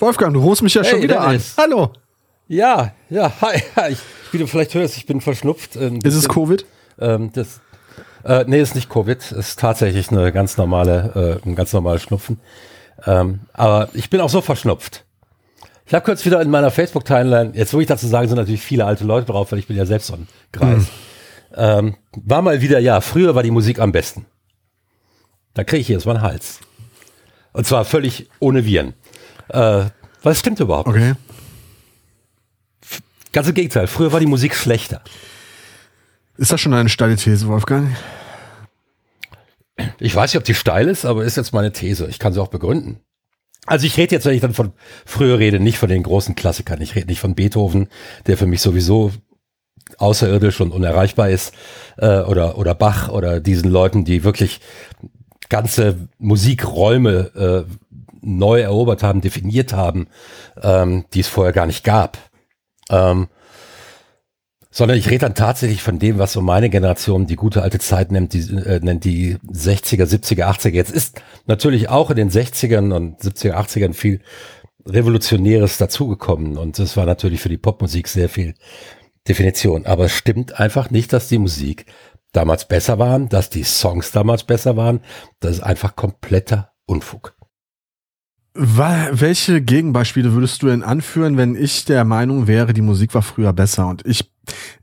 Wolfgang, du rufst mich ja Hey, schon wieder Dennis. an. Hallo. Ja, ja, hi, hi. Ich, wie du vielleicht hörst, ich bin verschnupft. Ähm, Ist es Covid? Ähm, das, äh, nee, ist nicht Covid. Ist tatsächlich eine ganz normale, äh, ein ganz normales Schnupfen. Ähm, aber ich bin auch so verschnupft. Ich habe kurz wieder in meiner Facebook-Timeline, jetzt wo ich dazu sagen, sind natürlich viele alte Leute drauf, weil ich bin ja selbst so ein Greis. Ähm, war mal wieder, ja, früher war die Musik am besten. Da kriege ich jetzt mal einen Hals. Und zwar völlig ohne Viren. Äh, was stimmt überhaupt? nicht. Okay. Ganz im Gegenteil, früher war die Musik schlechter. Ist das schon eine steile These, Wolfgang? Ich weiß nicht, ob die steil ist, aber ist jetzt meine These. Ich kann sie auch begründen. Also ich rede jetzt, wenn ich dann von früher rede, nicht von den großen Klassikern. Ich rede nicht von Beethoven, der für mich sowieso außerirdisch und unerreichbar ist, äh, oder, oder Bach oder diesen Leuten, die wirklich ganze Musikräume äh, neu erobert haben, definiert haben, ähm, die es vorher gar nicht gab. Ähm, sondern ich rede dann tatsächlich von dem, was so meine Generation die gute alte Zeit nennt, die, äh, nennt die 60er, 70er, 80er. Jetzt ist natürlich auch in den 60ern und 70er, 80ern viel Revolutionäres dazugekommen und das war natürlich für die Popmusik sehr viel Definition. Aber es stimmt einfach nicht, dass die Musik damals besser waren, dass die Songs damals besser waren. Das ist einfach kompletter Unfug. Welche Gegenbeispiele würdest du denn anführen, wenn ich der Meinung wäre, die Musik war früher besser? Und ich,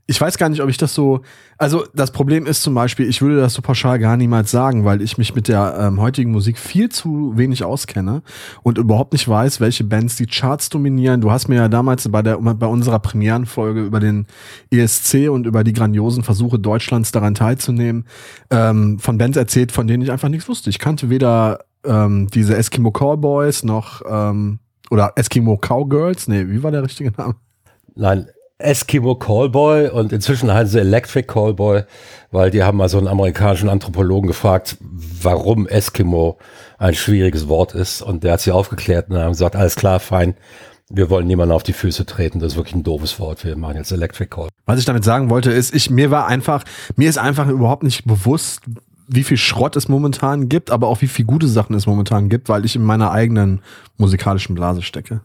ich weiß gar nicht, ob ich das so. Also das Problem ist zum Beispiel, ich würde das so pauschal gar niemals sagen, weil ich mich mit der ähm, heutigen Musik viel zu wenig auskenne und überhaupt nicht weiß, welche Bands die Charts dominieren. Du hast mir ja damals bei der bei unserer Premierenfolge über den ESC und über die grandiosen Versuche Deutschlands daran teilzunehmen ähm, von Bands erzählt, von denen ich einfach nichts wusste. Ich kannte weder ähm, diese Eskimo Cowboys noch ähm, oder Eskimo Cowgirls. Nee, wie war der richtige Name? Nein, Eskimo Callboy und inzwischen heißen sie Electric Callboy, weil die haben mal so einen amerikanischen Anthropologen gefragt, warum Eskimo ein schwieriges Wort ist und der hat sie aufgeklärt und haben gesagt, alles klar, fein, wir wollen niemanden auf die Füße treten, das ist wirklich ein doofes Wort, wir machen jetzt Electric Call. Was ich damit sagen wollte, ist, ich mir war einfach, mir ist einfach überhaupt nicht bewusst, wie viel Schrott es momentan gibt, aber auch wie viel gute Sachen es momentan gibt, weil ich in meiner eigenen musikalischen Blase stecke.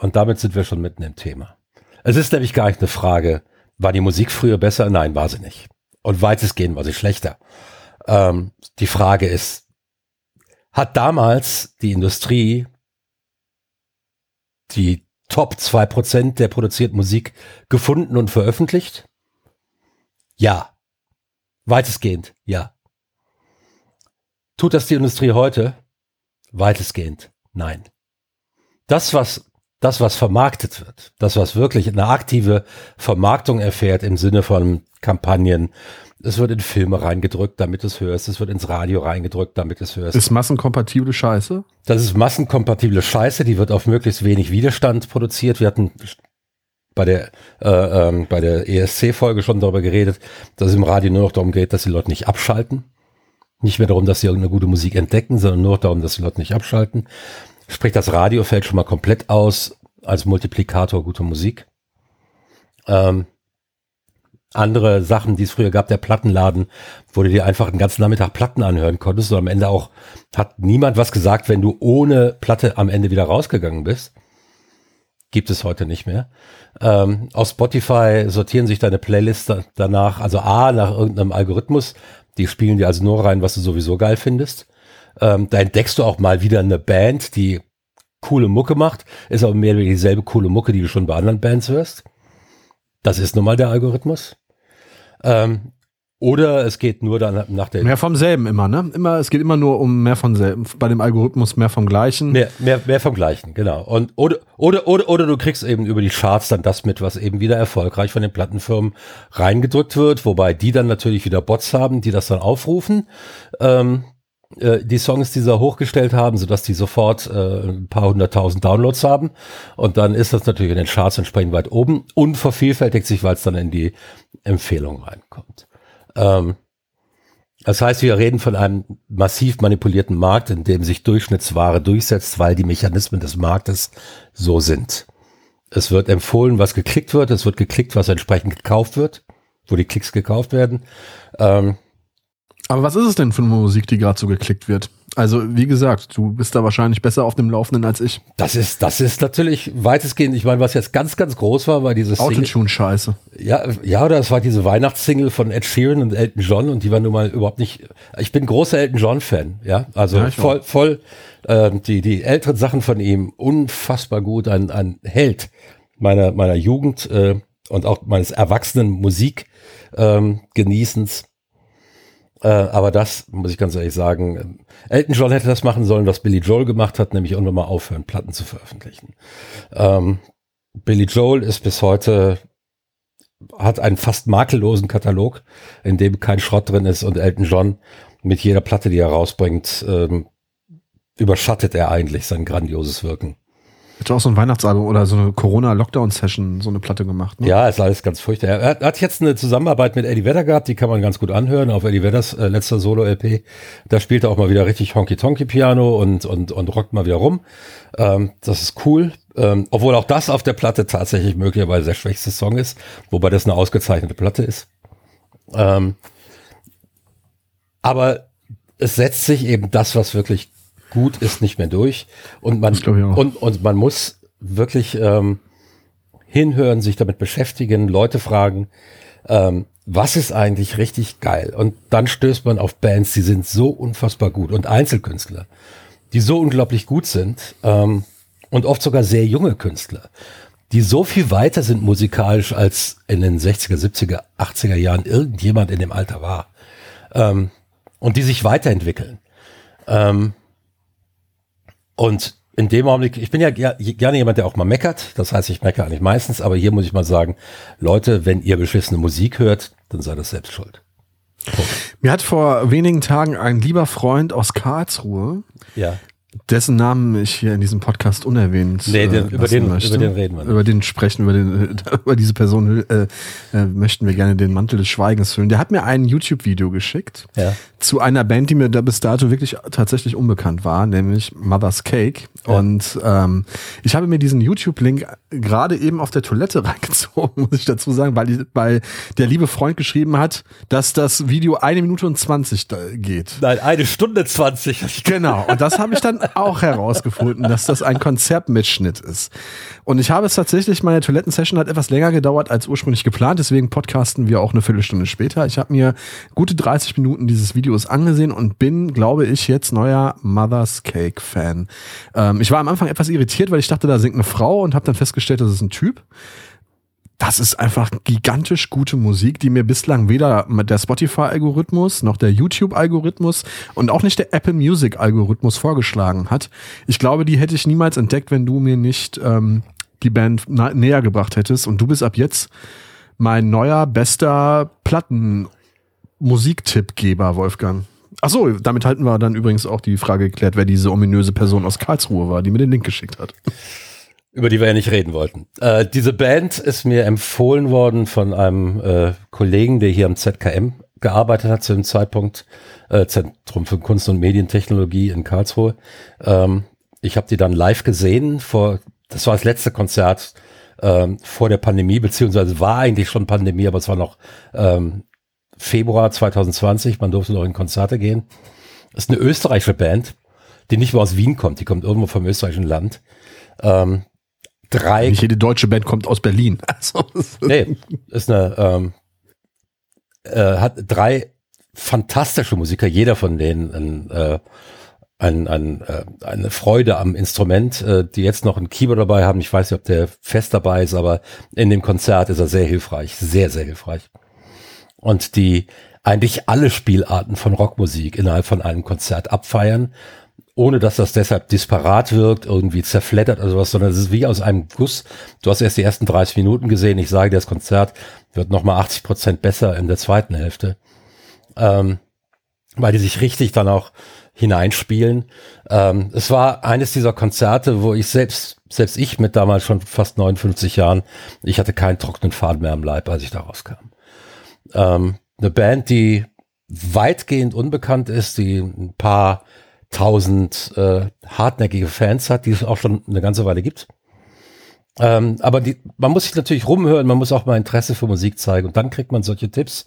Und damit sind wir schon mitten im Thema. Es ist nämlich gar nicht eine Frage, war die Musik früher besser? Nein, war sie nicht. Und weitestgehend war sie schlechter. Ähm, die Frage ist, hat damals die Industrie die Top 2% der produzierten Musik gefunden und veröffentlicht? Ja. Weitestgehend, ja. Tut das die Industrie heute? Weitestgehend, nein. Das, was das, was vermarktet wird, das, was wirklich eine aktive Vermarktung erfährt im Sinne von Kampagnen, es wird in Filme reingedrückt, damit es hörst, es wird ins Radio reingedrückt, damit es hörst. Ist massenkompatible Scheiße? Das ist massenkompatible Scheiße, die wird auf möglichst wenig Widerstand produziert. Wir hatten bei der, äh, ähm, bei der ESC-Folge schon darüber geredet, dass es im Radio nur noch darum geht, dass die Leute nicht abschalten. Nicht mehr darum, dass sie irgendeine gute Musik entdecken, sondern nur darum, dass die Leute nicht abschalten. Sprich, das Radio fällt schon mal komplett aus als Multiplikator guter Musik. Ähm, andere Sachen, die es früher gab, der Plattenladen, wo du dir einfach den ganzen Nachmittag Platten anhören konntest und am Ende auch hat niemand was gesagt, wenn du ohne Platte am Ende wieder rausgegangen bist. Gibt es heute nicht mehr. Ähm, auf Spotify sortieren sich deine Playlists da- danach, also A, nach irgendeinem Algorithmus, die spielen dir also nur rein, was du sowieso geil findest. Ähm, da entdeckst du auch mal wieder eine Band, die coole Mucke macht, ist aber mehr oder weniger dieselbe coole Mucke, die du schon bei anderen Bands hörst. Das ist nun mal der Algorithmus. Ähm, oder es geht nur dann nach der Mehr vom selben immer, ne? Immer, es geht immer nur um mehr von selben. Bei dem Algorithmus mehr vom Gleichen. Mehr, mehr, mehr vom Gleichen, genau. Und, oder, oder, oder, oder du kriegst eben über die Charts dann das mit, was eben wieder erfolgreich von den Plattenfirmen reingedrückt wird, wobei die dann natürlich wieder Bots haben, die das dann aufrufen. Ähm, äh, die Songs, die sie hochgestellt haben, sodass die sofort äh, ein paar hunderttausend Downloads haben. Und dann ist das natürlich in den Charts entsprechend weit oben und vervielfältigt sich, weil es dann in die Empfehlung reinkommt. Ähm, das heißt, wir reden von einem massiv manipulierten Markt, in dem sich Durchschnittsware durchsetzt, weil die Mechanismen des Marktes so sind. Es wird empfohlen, was geklickt wird, es wird geklickt, was entsprechend gekauft wird, wo die Klicks gekauft werden. Ähm, Aber was ist es denn für eine Musik, die gerade so geklickt wird? Also, wie gesagt, du bist da wahrscheinlich besser auf dem Laufenden als ich. Das ist, das ist natürlich weitestgehend, ich meine, was jetzt ganz, ganz groß war, war dieses Autotune-Scheiße. Ja, ja, oder es war diese Weihnachtssingle von Ed Sheeran und Elton John und die war nun mal überhaupt nicht, ich bin großer Elton John-Fan, ja, also ja, voll, voll, äh, die, die älteren Sachen von ihm, unfassbar gut, ein, ein Held meiner, meiner Jugend äh, und auch meines erwachsenen Musik ähm, genießens. Äh, aber das muss ich ganz ehrlich sagen, Elton John hätte das machen sollen, was Billy Joel gemacht hat, nämlich irgendwann mal aufhören, Platten zu veröffentlichen. Ähm, Billy Joel ist bis heute hat einen fast makellosen Katalog, in dem kein Schrott drin ist und Elton John mit jeder Platte, die er rausbringt, ähm, überschattet er eigentlich sein grandioses Wirken. Hat auch so ein Weihnachtsalbum oder so eine Corona-Lockdown-Session, so eine Platte gemacht. Ne? Ja, ist alles ganz furchtbar. Er hat jetzt eine Zusammenarbeit mit Eddie Vedder gehabt, die kann man ganz gut anhören auf Eddie Vedders äh, letzter Solo-LP. Da spielt er auch mal wieder richtig Honky-Tonky-Piano und, und, und rockt mal wieder rum. Ähm, das ist cool. Ähm, obwohl auch das auf der Platte tatsächlich möglicherweise der schwächste Song ist, wobei das eine ausgezeichnete Platte ist. Ähm, aber es setzt sich eben das, was wirklich gut ist nicht mehr durch. Und man, und, und man muss wirklich ähm, hinhören, sich damit beschäftigen, Leute fragen, ähm, was ist eigentlich richtig geil? Und dann stößt man auf Bands, die sind so unfassbar gut und Einzelkünstler, die so unglaublich gut sind ähm, und oft sogar sehr junge Künstler, die so viel weiter sind musikalisch als in den 60er, 70er, 80er Jahren irgendjemand in dem Alter war ähm, und die sich weiterentwickeln. Ähm, und in dem Augenblick, ich bin ja gerne jemand, der auch mal meckert. Das heißt, ich meckere eigentlich meistens, aber hier muss ich mal sagen, Leute, wenn ihr beschissene Musik hört, dann seid das selbst schuld. Punkt. Mir hat vor wenigen Tagen ein lieber Freund aus Karlsruhe ja dessen Namen ich hier in diesem Podcast unerwähnt nee, den, äh, über, den, möchte. über den reden wir nicht. Über den sprechen, über, den, über diese Person äh, äh, möchten wir gerne den Mantel des Schweigens füllen. Der hat mir ein YouTube-Video geschickt ja. zu einer Band, die mir da bis dato wirklich tatsächlich unbekannt war, nämlich Mother's Cake. Ja. Und ähm, ich habe mir diesen YouTube-Link gerade eben auf der Toilette reingezogen, muss ich dazu sagen, weil, weil der liebe Freund geschrieben hat, dass das Video eine Minute und zwanzig geht. Nein, eine Stunde zwanzig. Genau, und das habe ich dann auch herausgefunden, dass das ein Konzertmitschnitt ist. Und ich habe es tatsächlich, meine Toilettensession hat etwas länger gedauert als ursprünglich geplant, deswegen podcasten wir auch eine Viertelstunde später. Ich habe mir gute 30 Minuten dieses Videos angesehen und bin, glaube ich, jetzt neuer Mother's Cake Fan. Ähm, ich war am Anfang etwas irritiert, weil ich dachte, da singt eine Frau und habe dann festgestellt, das ist ein Typ das ist einfach gigantisch gute Musik, die mir bislang weder der Spotify-Algorithmus noch der YouTube-Algorithmus und auch nicht der Apple Music-Algorithmus vorgeschlagen hat. Ich glaube, die hätte ich niemals entdeckt, wenn du mir nicht ähm, die Band näher gebracht hättest. Und du bist ab jetzt mein neuer, bester Platten-Musiktippgeber, Wolfgang. Ach so, damit halten wir dann übrigens auch die Frage geklärt, wer diese ominöse Person aus Karlsruhe war, die mir den Link geschickt hat über die wir ja nicht reden wollten. Äh, diese Band ist mir empfohlen worden von einem äh, Kollegen, der hier am ZKM gearbeitet hat zu dem Zeitpunkt, äh, Zentrum für Kunst und Medientechnologie in Karlsruhe. Ähm, ich habe die dann live gesehen vor, das war das letzte Konzert ähm, vor der Pandemie, beziehungsweise war eigentlich schon Pandemie, aber es war noch ähm, Februar 2020, man durfte noch in Konzerte gehen. Das ist eine österreichische Band, die nicht mehr aus Wien kommt, die kommt irgendwo vom österreichischen Land. Ähm, drei. Nicht jede deutsche Band kommt aus Berlin. Also, nee, ist eine, ähm, äh, hat drei fantastische Musiker, jeder von denen ein, äh, ein, ein, äh, eine Freude am Instrument, äh, die jetzt noch ein Keyboard dabei haben. Ich weiß nicht, ob der fest dabei ist, aber in dem Konzert ist er sehr hilfreich, sehr, sehr hilfreich. Und die eigentlich alle Spielarten von Rockmusik innerhalb von einem Konzert abfeiern ohne dass das deshalb disparat wirkt, irgendwie zerfleddert oder sowas, sondern es ist wie aus einem Guss. Du hast erst die ersten 30 Minuten gesehen. Ich sage, das Konzert wird nochmal 80 Prozent besser in der zweiten Hälfte. Ähm, weil die sich richtig dann auch hineinspielen. Ähm, es war eines dieser Konzerte, wo ich selbst, selbst ich mit damals schon fast 59 Jahren, ich hatte keinen trockenen Faden mehr am Leib, als ich da rauskam. Ähm, eine Band, die weitgehend unbekannt ist, die ein paar tausend äh, hartnäckige Fans hat, die es auch schon eine ganze Weile gibt. Ähm, aber die, man muss sich natürlich rumhören, man muss auch mal Interesse für Musik zeigen und dann kriegt man solche Tipps.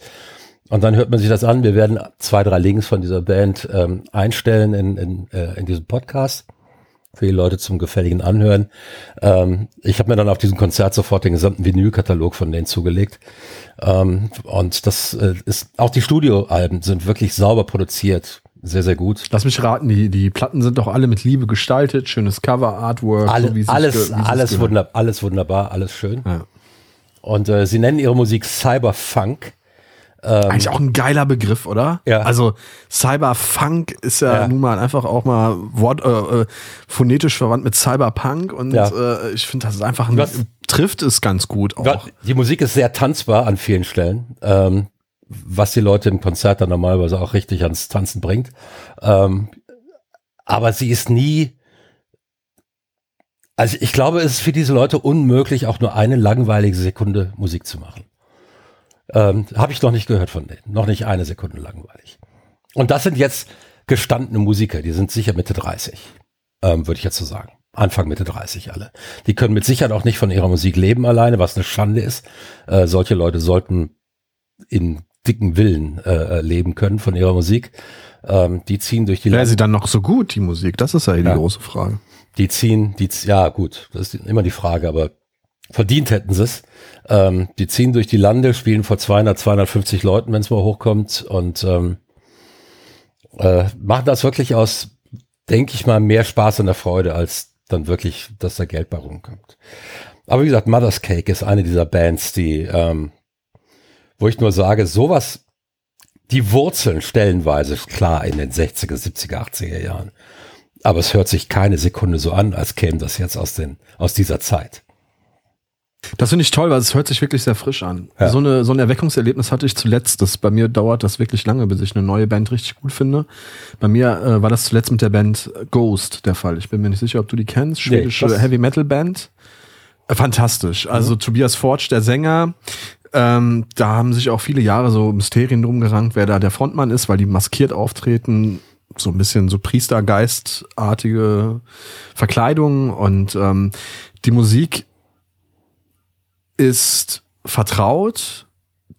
Und dann hört man sich das an. Wir werden zwei, drei Links von dieser Band ähm, einstellen in, in, äh, in diesem Podcast für die Leute zum gefälligen Anhören. Ähm, ich habe mir dann auf diesem Konzert sofort den gesamten Vinylkatalog von denen zugelegt. Ähm, und das äh, ist auch die Studioalben sind wirklich sauber produziert. Sehr, sehr gut. Lass mich raten, die, die Platten sind doch alle mit Liebe gestaltet, schönes Cover, Artwork, Alle, so alles, ge- wie es alles, gehört. wunderbar, alles wunderbar, alles schön. Ja. Und äh, sie nennen ihre Musik Cyberfunk. Eigentlich auch ein geiler Begriff, oder? Ja. Also Cyberfunk ist ja, Ja. nun mal einfach auch mal Wort, äh, äh, phonetisch verwandt mit Cyberpunk und Ja. äh, ich finde, das ist einfach ein, Was- trifft es ganz gut auch. Die Musik ist sehr tanzbar an vielen Stellen, ähm, was die Leute im Konzert dann normalerweise auch richtig ans Tanzen bringt. Ähm, aber sie ist nie, also ich glaube, es ist für diese Leute unmöglich, auch nur eine langweilige Sekunde Musik zu machen. Ähm, Habe ich noch nicht gehört von denen. Noch nicht eine Sekunde langweilig. Und das sind jetzt gestandene Musiker, die sind sicher Mitte 30, ähm, würde ich jetzt so sagen. Anfang Mitte 30 alle. Die können mit Sicherheit auch nicht von ihrer Musik leben alleine, was eine Schande ist. Äh, solche Leute sollten in dicken Willen äh, äh, leben können von ihrer Musik. Ähm, die ziehen durch die Wäre sie dann noch so gut, die Musik? Das ist ja, die Ja. große Frage. die ziehen, die, ja gut, das ist immer die Frage, aber verdient hätten sie es. Ähm, die ziehen durch die Lande, spielen vor 200, 250 Leuten, wenn es mal hochkommt und ähm, äh, machen das wirklich aus, denke ich mal, mehr Spaß und der Freude, als dann wirklich, dass da Geld bei rumkommt. Aber wie gesagt, Mother's Cake ist eine dieser Bands, die, ähm, wo ich nur sage, sowas, die Wurzeln stellenweise, klar, in den 60er, 70er, 80er Jahren. Aber es hört sich keine Sekunde so an, als käme das jetzt aus, den, aus dieser Zeit. Das finde ich toll, weil es hört sich wirklich sehr frisch an. Ja. So, eine, so ein Erweckungserlebnis hatte ich zuletzt. Das, bei mir dauert das wirklich lange, bis ich eine neue Band richtig gut finde. Bei mir äh, war das zuletzt mit der Band Ghost der Fall. Ich bin mir nicht sicher, ob du die kennst. Schwedische das- Heavy Metal Band. Äh, Fantastisch. Also Tobias Forge, der Sänger. Ähm, da haben sich auch viele Jahre so Mysterien drum gerankt, wer da der Frontmann ist, weil die maskiert auftreten. So ein bisschen so Priestergeistartige Verkleidung und ähm, die Musik ist vertraut,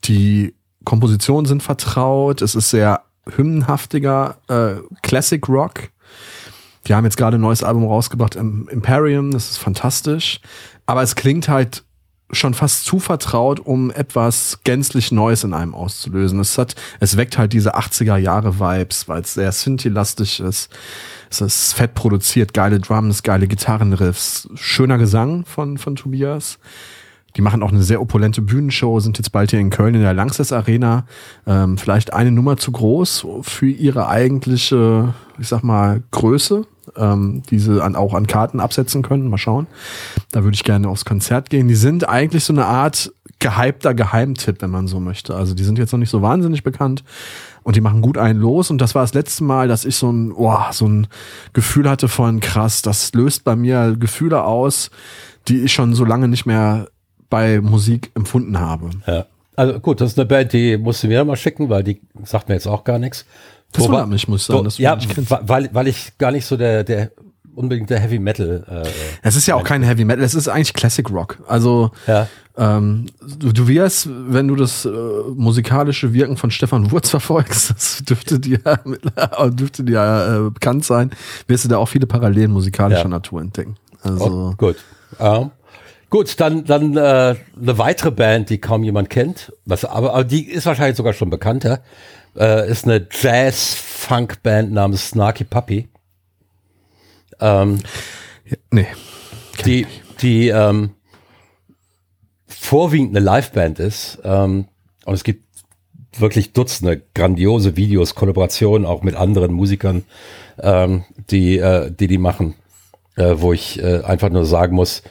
die Kompositionen sind vertraut, es ist sehr hymnenhaftiger äh, Classic Rock. Die haben jetzt gerade ein neues Album rausgebracht, Im- Imperium, das ist fantastisch. Aber es klingt halt schon fast zu vertraut, um etwas gänzlich Neues in einem auszulösen. Es hat, es weckt halt diese 80er Jahre Vibes, weil es sehr Synthi-lastig ist. Es ist fett produziert, geile Drums, geile Gitarrenriffs, schöner Gesang von, von Tobias. Die machen auch eine sehr opulente Bühnenshow, sind jetzt bald hier in Köln in der Lanxess Arena. Ähm, vielleicht eine Nummer zu groß für ihre eigentliche, ich sag mal, Größe, ähm, die sie an, auch an Karten absetzen können. Mal schauen. Da würde ich gerne aufs Konzert gehen. Die sind eigentlich so eine Art gehypter Geheimtipp, wenn man so möchte. Also die sind jetzt noch nicht so wahnsinnig bekannt und die machen gut einen los. Und das war das letzte Mal, dass ich so ein, oh, so ein Gefühl hatte von krass, das löst bei mir Gefühle aus, die ich schon so lange nicht mehr bei Musik empfunden habe. Ja. Also gut, das ist eine Band, die musst du mir mal schicken, weil die sagt mir jetzt auch gar nichts. Das Wobei- wundert mich, muss ich sagen, du ja, weil, weil ich gar nicht so der, der unbedingt der Heavy Metal. Äh, Es ist ja auch kein Heavy Metal, es ist eigentlich Classic Rock. Also ja. ähm, du, du wirst, wenn du das äh, musikalische Wirken von Stefan Wurz verfolgst, das dürfte dir, dürfte dir äh, bekannt sein, wirst du da auch viele Parallelen musikalischer Ja. Natur entdecken. Oh, Also gut. Ähm, gut, dann, dann äh, eine weitere Band, die kaum jemand kennt, was, aber, aber die ist wahrscheinlich sogar schon bekannter, äh, ist eine Jazz-Funk-Band namens Snarky Puppy. Ähm, nee. die, die ähm, vorwiegend eine Liveband ist. Ähm, und es gibt wirklich Dutzende grandiose Videos, Kollaborationen auch mit anderen Musikern, ähm, die, äh, die die machen, äh, wo ich äh, einfach nur sagen muss,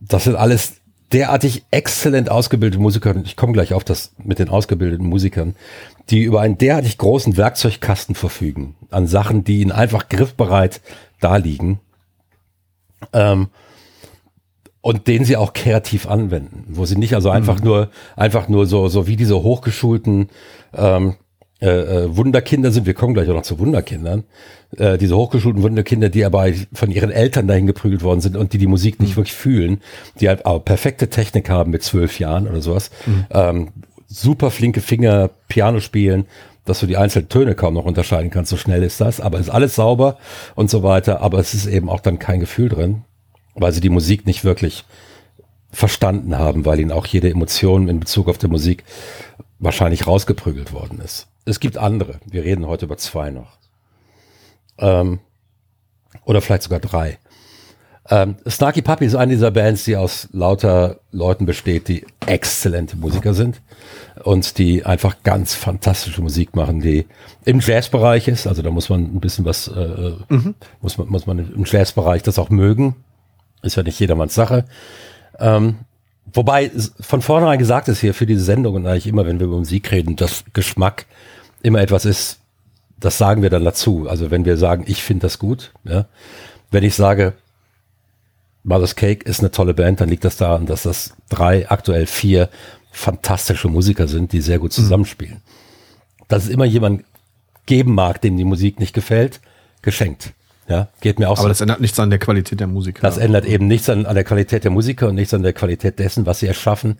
das sind alles derartig exzellent ausgebildete Musiker, und ich komme gleich auf das mit den ausgebildeten Musikern, die über einen derartig großen Werkzeugkasten verfügen, an Sachen, die ihnen einfach griffbereit da liegen. Ähm, und den sie auch kreativ anwenden, wo sie nicht also einfach nur einfach nur so so wie diese hochgeschulten ähm, äh, äh, Wunderkinder sind. Wir kommen gleich auch noch zu Wunderkindern. Äh, diese hochgeschulten Wunderkinder, die aber von ihren Eltern dahin geprügelt worden sind und die die Musik nicht wirklich fühlen, die halt auch perfekte Technik haben mit zwölf Jahren oder sowas. Ähm, super flinke Finger Piano spielen, dass du die einzelnen Töne kaum noch unterscheiden kannst, so schnell ist das, aber ist alles sauber und so weiter, aber es ist eben auch dann kein Gefühl drin, weil sie die Musik nicht wirklich verstanden haben, weil ihnen auch jede Emotion in Bezug auf die Musik wahrscheinlich rausgeprügelt worden ist. Es gibt andere, wir reden heute über zwei noch. Ähm, oder vielleicht sogar drei. Ähm, Snarky Puppy ist eine dieser Bands, die aus lauter Leuten besteht, die exzellente Musiker sind und die einfach ganz fantastische Musik machen, die im Jazzbereich ist. Also da muss man ein bisschen was, äh, mhm. muss man muss man im Jazzbereich das auch mögen. Ist ja nicht jedermanns Sache. Ähm, wobei von vornherein gesagt ist hier für diese Sendung und eigentlich immer, wenn wir über Musik reden, dass Geschmack immer etwas ist. Das sagen wir dann dazu. Also wenn wir sagen, ich finde das gut, ja. Wenn ich sage, Mother's Cake ist eine tolle Band, dann liegt das daran, dass das drei, aktuell vier fantastische Musiker sind, die sehr gut mhm. zusammenspielen. Mhm. Dass es immer jemand geben mag, dem die Musik nicht gefällt, geschenkt. Ja, geht mir auch Aber so. das ändert nichts an der Qualität der Musiker. Das ändert eben nichts an, an der Qualität der Musiker und nichts an der Qualität dessen, was sie erschaffen.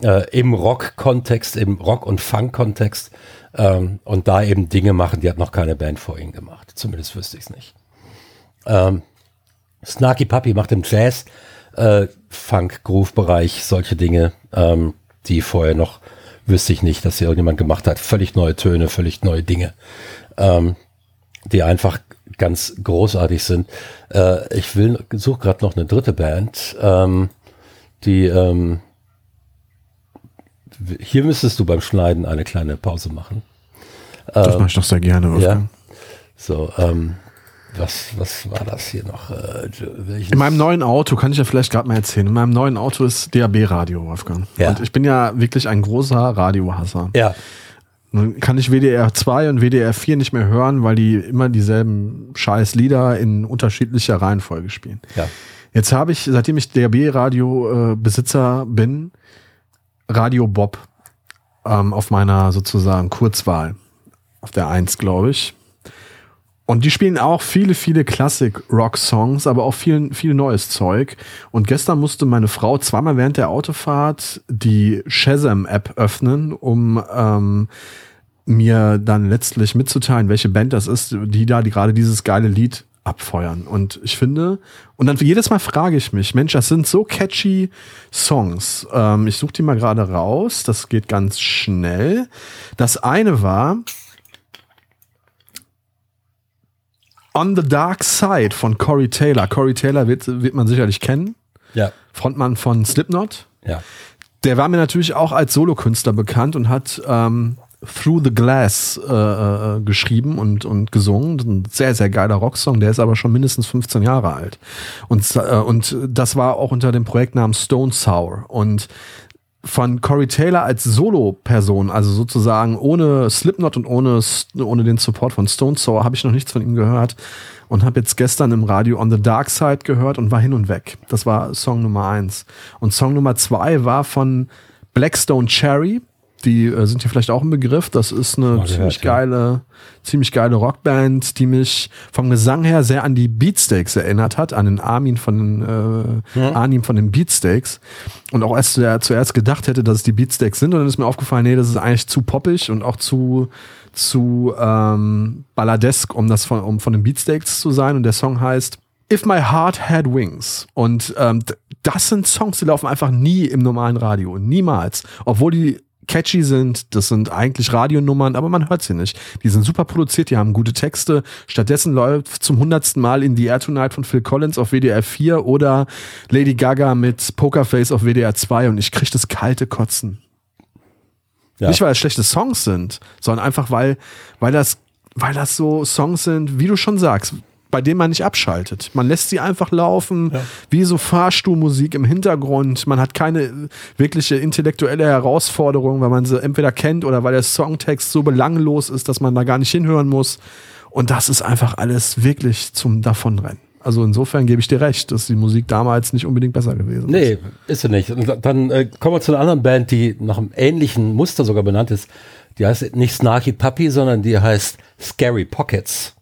Äh, Im Rock-Kontext, im Rock- und Funk-Kontext. Ähm, und da eben Dinge machen, die hat noch keine Band vor ihnen gemacht. Zumindest wüsste ich es nicht. Ähm, Snarky Puppy macht im Jazz, äh, Funk, Groove-Bereich solche Dinge, ähm, die vorher noch wüsste ich nicht, dass hier irgendjemand gemacht hat. Völlig neue Töne, völlig neue Dinge, ähm, die einfach ganz großartig sind. Äh, ich will suche gerade noch eine dritte Band, ähm, die ähm, hier müsstest du beim Schneiden eine kleine Pause machen. Das mache ich doch sehr gerne. Wolfgang. Ja. So, ähm, was, was war das hier noch? Äh, in meinem neuen Auto, kann ich ja vielleicht gerade mal erzählen, in meinem neuen Auto ist DAB-Radio, Wolfgang. Ja. Und ich bin ja wirklich ein großer Radiohasser. Ja. Nun kann ich WDR 2 und WDR 4 nicht mehr hören, weil die immer dieselben scheiß Lieder in unterschiedlicher Reihenfolge spielen. Ja. Jetzt habe ich, seitdem ich DAB-Radio-Besitzer äh, bin, Radio Bob ähm, auf meiner sozusagen Kurzwahl. Auf der 1, glaube ich. Und die spielen auch viele, viele Classic-Rock-Songs, aber auch viel, viel neues Zeug. Und gestern musste meine Frau zweimal während der Autofahrt die Shazam-App öffnen, um ähm, mir dann letztlich mitzuteilen, welche Band das ist, die da die gerade dieses geile Lied abfeuern. Und ich finde, und dann jedes Mal frage ich mich, Mensch, das sind so catchy Songs. Ähm, ich suche die mal gerade raus, das geht ganz schnell. Das eine war, On the Dark Side von Corey Taylor. Corey Taylor wird, wird man sicherlich kennen. Ja. Frontmann von Slipknot. Ja. Der war mir natürlich auch als Solokünstler bekannt und hat ähm, Through the Glass äh, äh, geschrieben und, und gesungen. Ein sehr, sehr geiler Rocksong, der ist aber schon mindestens 15 Jahre alt. Und, äh, und das war auch unter dem Projektnamen Stone Sour. Und von Corey Taylor als Solo-Person, also sozusagen ohne Slipknot und ohne, ohne den Support von Stone Sour, habe ich noch nichts von ihm gehört und habe jetzt gestern im Radio On the Dark Side gehört und war hin und weg. Das war Song Nummer eins. Und Song Nummer zwei war von Blackstone Cherry, die äh, sind hier vielleicht auch ein Begriff. Das ist eine oh, ziemlich geile, ja. ziemlich geile Rockband, die mich vom Gesang her sehr an die Beatsteaks erinnert hat, an den Armin von den, äh, ja. Armin von den Beatsteaks. Und auch erst der zuerst gedacht hätte, dass es die Beatsteaks sind, und dann ist mir aufgefallen, nee, das ist eigentlich zu poppig und auch zu zu ähm, balladesk, um das von, um von den Beatsteaks zu sein. Und der Song heißt If My Heart Had Wings. Und ähm, das sind Songs, die laufen einfach nie im normalen Radio. Niemals. Obwohl die catchy sind, das sind eigentlich Radionummern, aber man hört sie nicht. Die sind super produziert, die haben gute Texte. Stattdessen läuft zum hundertsten Mal in The Air Tonight von Phil Collins auf WDR 4 oder Lady Gaga mit Pokerface auf WDR 2 und ich krieg das kalte Kotzen. Ja. Nicht, weil es schlechte Songs sind, sondern einfach, weil, weil das, weil das so Songs sind, wie du schon sagst, bei denen man nicht abschaltet. Man lässt sie einfach laufen, ja. wie so Fahrstuhlmusik im Hintergrund. Man hat keine wirkliche intellektuelle Herausforderung, weil man sie entweder kennt oder weil der Songtext so belanglos ist, dass man da gar nicht hinhören muss. Und das ist einfach alles wirklich zum Davonrennen. Also insofern gebe ich dir recht, dass die Musik damals nicht unbedingt besser gewesen ist. Nee, ist sie nicht. Und dann äh, kommen wir zu einer anderen Band, die nach einem ähnlichen Muster sogar benannt ist. Die heißt nicht Snarky Puppy, sondern die heißt Scary Pockets.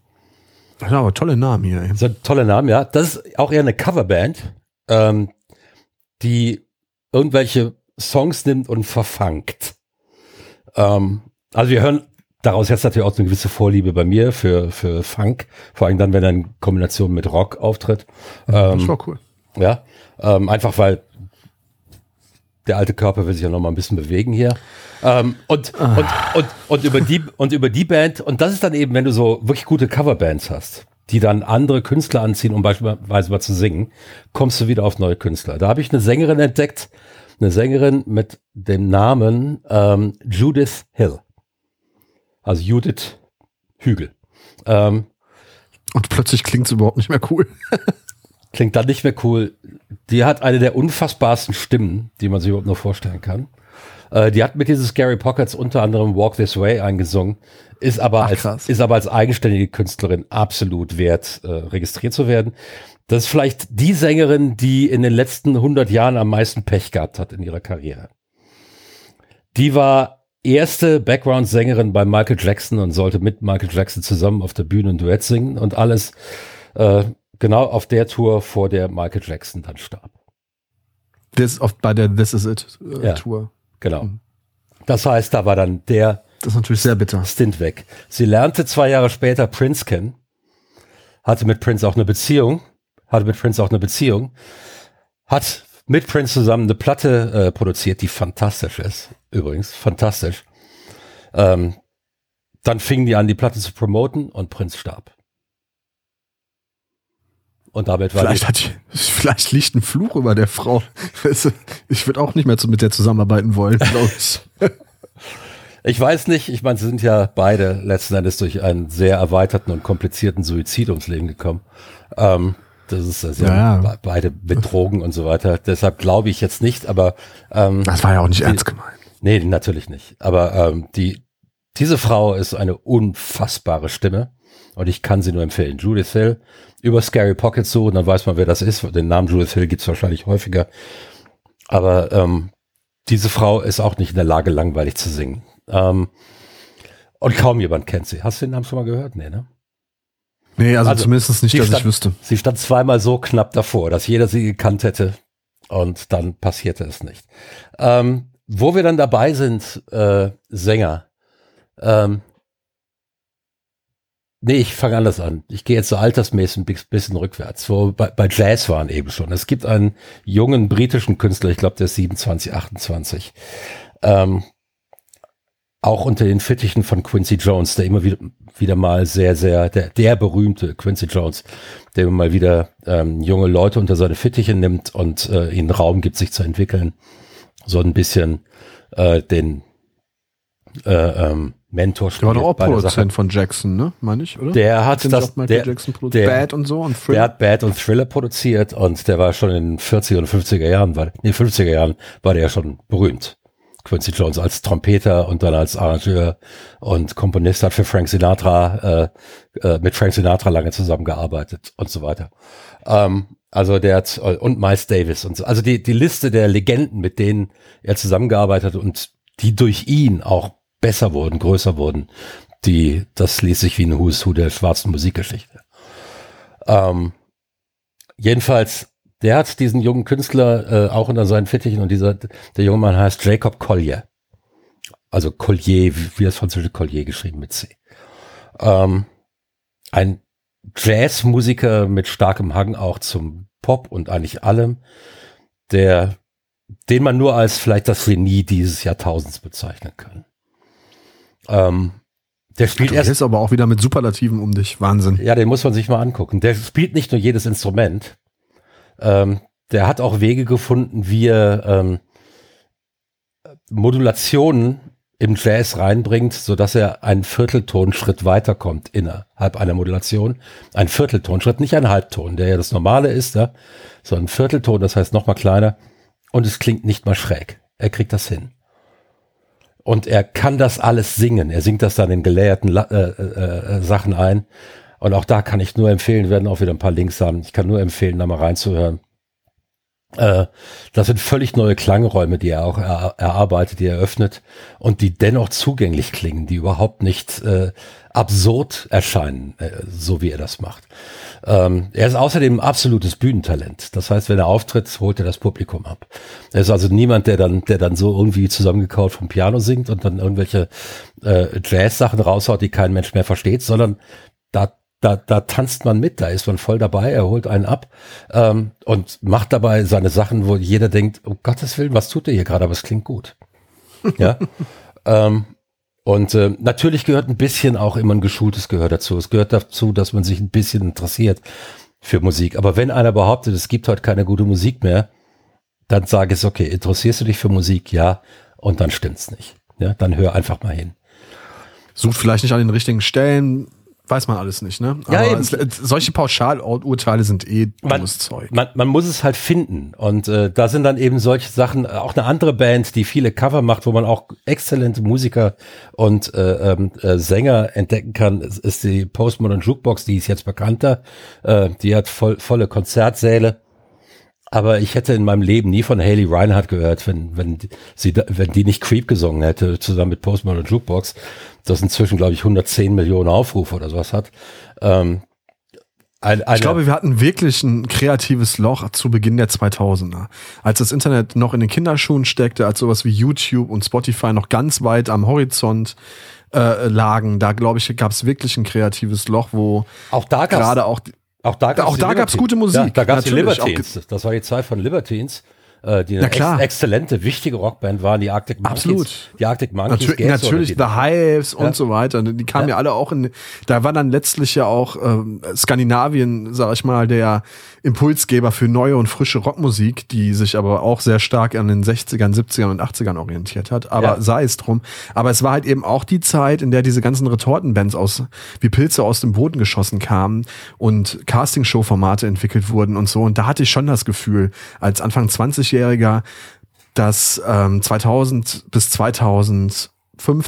Ja, aber tolle Namen hier. So, tolle Namen, ja. Das ist auch eher eine Coverband, ähm, die irgendwelche Songs nimmt und verfangt. Ähm, also wir hören daraus jetzt natürlich auch eine gewisse Vorliebe bei mir für, für Funk, vor allem dann, wenn er in Kombination mit Rock auftritt. Ähm, das war cool. Ja, ähm, einfach weil der alte Körper will sich ja noch mal ein bisschen bewegen hier. Ähm, und, ah. und, und, und, über die, und über die Band, und das ist dann eben, wenn du so wirklich gute Coverbands hast, die dann andere Künstler anziehen, um beispielsweise mal zu singen, kommst du wieder auf neue Künstler. Da habe ich eine Sängerin entdeckt, eine Sängerin mit dem Namen ähm, Judith Hill. Also Judith Hügel. Ähm, und plötzlich klingt es überhaupt nicht mehr cool. klingt dann nicht mehr cool. Die hat eine der unfassbarsten Stimmen, die man sich überhaupt nur vorstellen kann. Äh, die hat mit diesen Scary Pockets unter anderem Walk This Way eingesungen, ist aber, Ach, als, ist aber als eigenständige Künstlerin absolut wert, äh, registriert zu werden. Das ist vielleicht die Sängerin, die in den letzten 100 Jahren am meisten Pech gehabt hat in ihrer Karriere. Die war erste Background-Sängerin bei Michael Jackson und sollte mit Michael Jackson zusammen auf der Bühne ein Duett singen und alles äh, genau auf der Tour, vor der Michael Jackson dann starb. Das oft bei der This Is It äh, ja, Tour. Genau. Mhm. Das heißt, da war dann der das ist natürlich sehr bitter. Stint weg. Sie lernte zwei Jahre später Prince kennen, hatte mit Prince auch eine Beziehung, hatte mit Prince auch eine Beziehung, hat mit Prince zusammen eine Platte äh, produziert, die fantastisch ist. Übrigens, fantastisch. Ähm, dann fingen die an, die Platte zu promoten und Prince starb. Und damit war vielleicht, hat die, vielleicht liegt ein Fluch über der Frau. Ich würde auch nicht mehr mit der zusammenarbeiten wollen, glaube ich. Ich weiß nicht, ich meine, sie sind ja beide letzten Endes durch einen sehr erweiterten und komplizierten Suizid ums Leben gekommen. Ähm, das ist das ja, ja, beide mit Drogen und so weiter. Deshalb glaube ich jetzt nicht, aber ähm, das war ja auch nicht die, ernst gemeint. Nee, natürlich nicht. Aber ähm, die diese Frau ist eine unfassbare Stimme und ich kann sie nur empfehlen. Judith Hill über Scary Pockets suchen, dann weiß man, wer das ist. Den Namen Judith Hill gibt's wahrscheinlich häufiger. Aber ähm, diese Frau ist auch nicht in der Lage, langweilig zu singen. Ähm, und kaum jemand kennt sie. Hast du den Namen schon mal gehört? Nee, ne? Nee, also, also zumindest nicht, dass stand, ich wüsste. Sie stand zweimal so knapp davor, dass jeder sie gekannt hätte und dann passierte es nicht. Ähm, wo wir dann dabei sind, äh, Sänger. Ähm, nee, ich fange anders an. Ich gehe jetzt so altersmäßig ein bisschen rückwärts. Wo bei, bei Jazz waren eben schon. Es gibt einen jungen britischen Künstler, ich glaube, der ist 27, 28. Ähm, auch unter den Fittichen von Quincy Jones, der immer wieder, wieder mal sehr, sehr, der, der berühmte Quincy Jones, der immer mal wieder ähm, junge Leute unter seine Fittiche nimmt und äh, ihnen Raum gibt, sich zu entwickeln. So ein bisschen äh, den äh, ähm, Mentor Der war doch auch Produzent von Jackson, ne? Meine ich, oder? Der hat das, der, der, Bad und so und Thriller. Der hat Bad und Thriller produziert und der war schon in den 40er und 50er Jahren, war, nee, 50er Jahren war der ja schon berühmt. Quincy Jones als Trompeter und dann als Arrangeur und Komponist hat für Frank Sinatra, äh, äh, mit Frank Sinatra lange zusammengearbeitet und so weiter. Ähm, also der hat, und Miles Davis und so. Also die, die Liste der Legenden, mit denen er zusammengearbeitet und die durch ihn auch besser wurden, größer wurden, die, das liest sich wie ein Who's Who der schwarzen Musikgeschichte. Ähm, jedenfalls der hat diesen jungen Künstler äh, auch unter seinen Fittichen und dieser, der junge Mann heißt Jacob Collier. Also Collier, wie, wie das französische Collier geschrieben mit C. Ähm, ein Jazzmusiker mit starkem Hang auch zum Pop und eigentlich allem, der, den man nur als vielleicht das Genie dieses Jahrtausends bezeichnen kann. Ähm, der spielt du erst. ist aber auch wieder mit Superlativen um dich. Wahnsinn. Ja, den muss man sich mal angucken. Der spielt nicht nur jedes Instrument, ähm, der hat auch Wege gefunden, wie er ähm, Modulationen im Jazz reinbringt, so dass er einen Vierteltonschritt weiterkommt innerhalb einer Modulation. Ein Vierteltonschritt, nicht ein Halbton, der ja das Normale ist, ja, sondern ein Viertelton, das heißt noch mal kleiner. Und es klingt nicht mal schräg. Er kriegt das hin. Und er kann das alles singen. Er singt das dann in gelehrten äh, äh, äh, Sachen ein. Und auch da kann ich nur empfehlen, werden auch wieder ein paar Links haben. Ich kann nur empfehlen, da mal reinzuhören. Äh, das sind völlig neue Klangräume, die er auch er, erarbeitet, die er öffnet und die dennoch zugänglich klingen, die überhaupt nicht äh, absurd erscheinen, äh, so wie er das macht. Ähm, er ist außerdem ein absolutes Bühnentalent. Das heißt, wenn er auftritt, holt er das Publikum ab. Er ist also niemand, der dann, der dann so irgendwie zusammengekaut vom Piano singt und dann irgendwelche äh, Jazz-Sachen raushaut, die kein Mensch mehr versteht, sondern da da, da tanzt man mit, da ist man voll dabei, er holt einen ab ähm, und macht dabei seine Sachen, wo jeder denkt, um Gottes Willen, was tut er hier gerade, aber es klingt gut. ja. ähm, und äh, natürlich gehört ein bisschen auch immer ein geschultes Gehör dazu. Es gehört dazu, dass man sich ein bisschen interessiert für Musik. Aber wenn einer behauptet, es gibt heute keine gute Musik mehr, dann sage ich, okay, interessierst du dich für Musik? Ja. Und dann stimmt's nicht. Ja, dann hör einfach mal hin. Sucht vielleicht nicht an den richtigen Stellen, weiß man alles nicht, ne? Ja, Aber es, solche Pauschalurteile sind eh dummes Zeug. Man, man muss es halt finden. Und äh, da sind dann eben solche Sachen, auch eine andere Band, die viele Cover macht, wo man auch exzellente Musiker und äh, ähm, äh, Sänger entdecken kann, ist die Postmodern Jukebox, die ist jetzt bekannter. Äh, die hat voll, volle Konzertsäle. Aber ich hätte in meinem Leben nie von Haley Reinhardt gehört, wenn, wenn sie, wenn die nicht Creep gesungen hätte, zusammen mit Postmodern Jukebox, das inzwischen, glaube ich, 110 Millionen Aufrufe oder sowas hat. Ähm, ein, ich glaube, wir hatten wirklich ein kreatives Loch zu Beginn der 2000er. Als das Internet noch in den Kinderschuhen steckte, als sowas wie YouTube und Spotify noch ganz weit am Horizont äh, lagen, da glaube ich, gab es wirklich ein kreatives Loch, wo auch da gerade auch auch da da gab's gute Musik. Ja, da gab es die Libertines. Das war die Zeit von Libertines äh, die eine ex exzellente, wichtige Rockband waren, die Arctic Monkeys. Absolut. Die Arctic Monkeys. Natür natürlich The Hives und ja. so weiter. Die kamen ja. ja. alle auch in, da war dann letztlich ja auch ähm, Skandinavien, sag ich mal, der Impulsgeber für neue und frische Rockmusik, die sich aber auch sehr stark an den 60ern, 70ern und 80ern orientiert hat. Aber ja. sei es drum. Aber es war halt eben auch die Zeit, in der diese ganzen Retortenbands aus, wie Pilze aus dem Boden geschossen kamen und Castingshow-Formate entwickelt wurden und so. Und da hatte ich schon das Gefühl, als Anfang 20-Jähriger, dass ähm, 2000 bis 2005,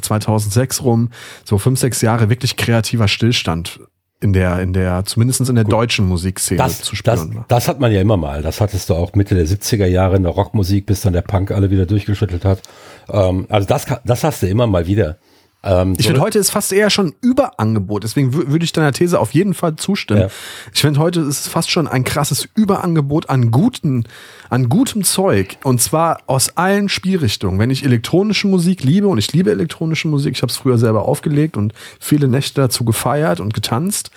2006 rum, so fünf, sechs Jahre wirklich kreativer Stillstand in der, in der, zumindest in der Gut. deutschen Musikszene das, zu spüren. Das, das hat man ja immer mal. Das hattest du auch Mitte der 70er Jahre in der Rockmusik, bis dann der Punk alle wieder durchgeschüttelt hat. Ähm, also das, das hast du immer mal wieder. Ähm, ich finde, heute ist fast eher schon Überangebot. Deswegen würde ich deiner These auf jeden Fall zustimmen. Ja. Ich finde, heute ist es fast schon ein krasses Überangebot an guten, an gutem Zeug. Und zwar aus allen Spielrichtungen. Wenn ich elektronische Musik liebe, und ich liebe elektronische Musik, ich habe es früher selber aufgelegt und viele Nächte dazu gefeiert und getanzt,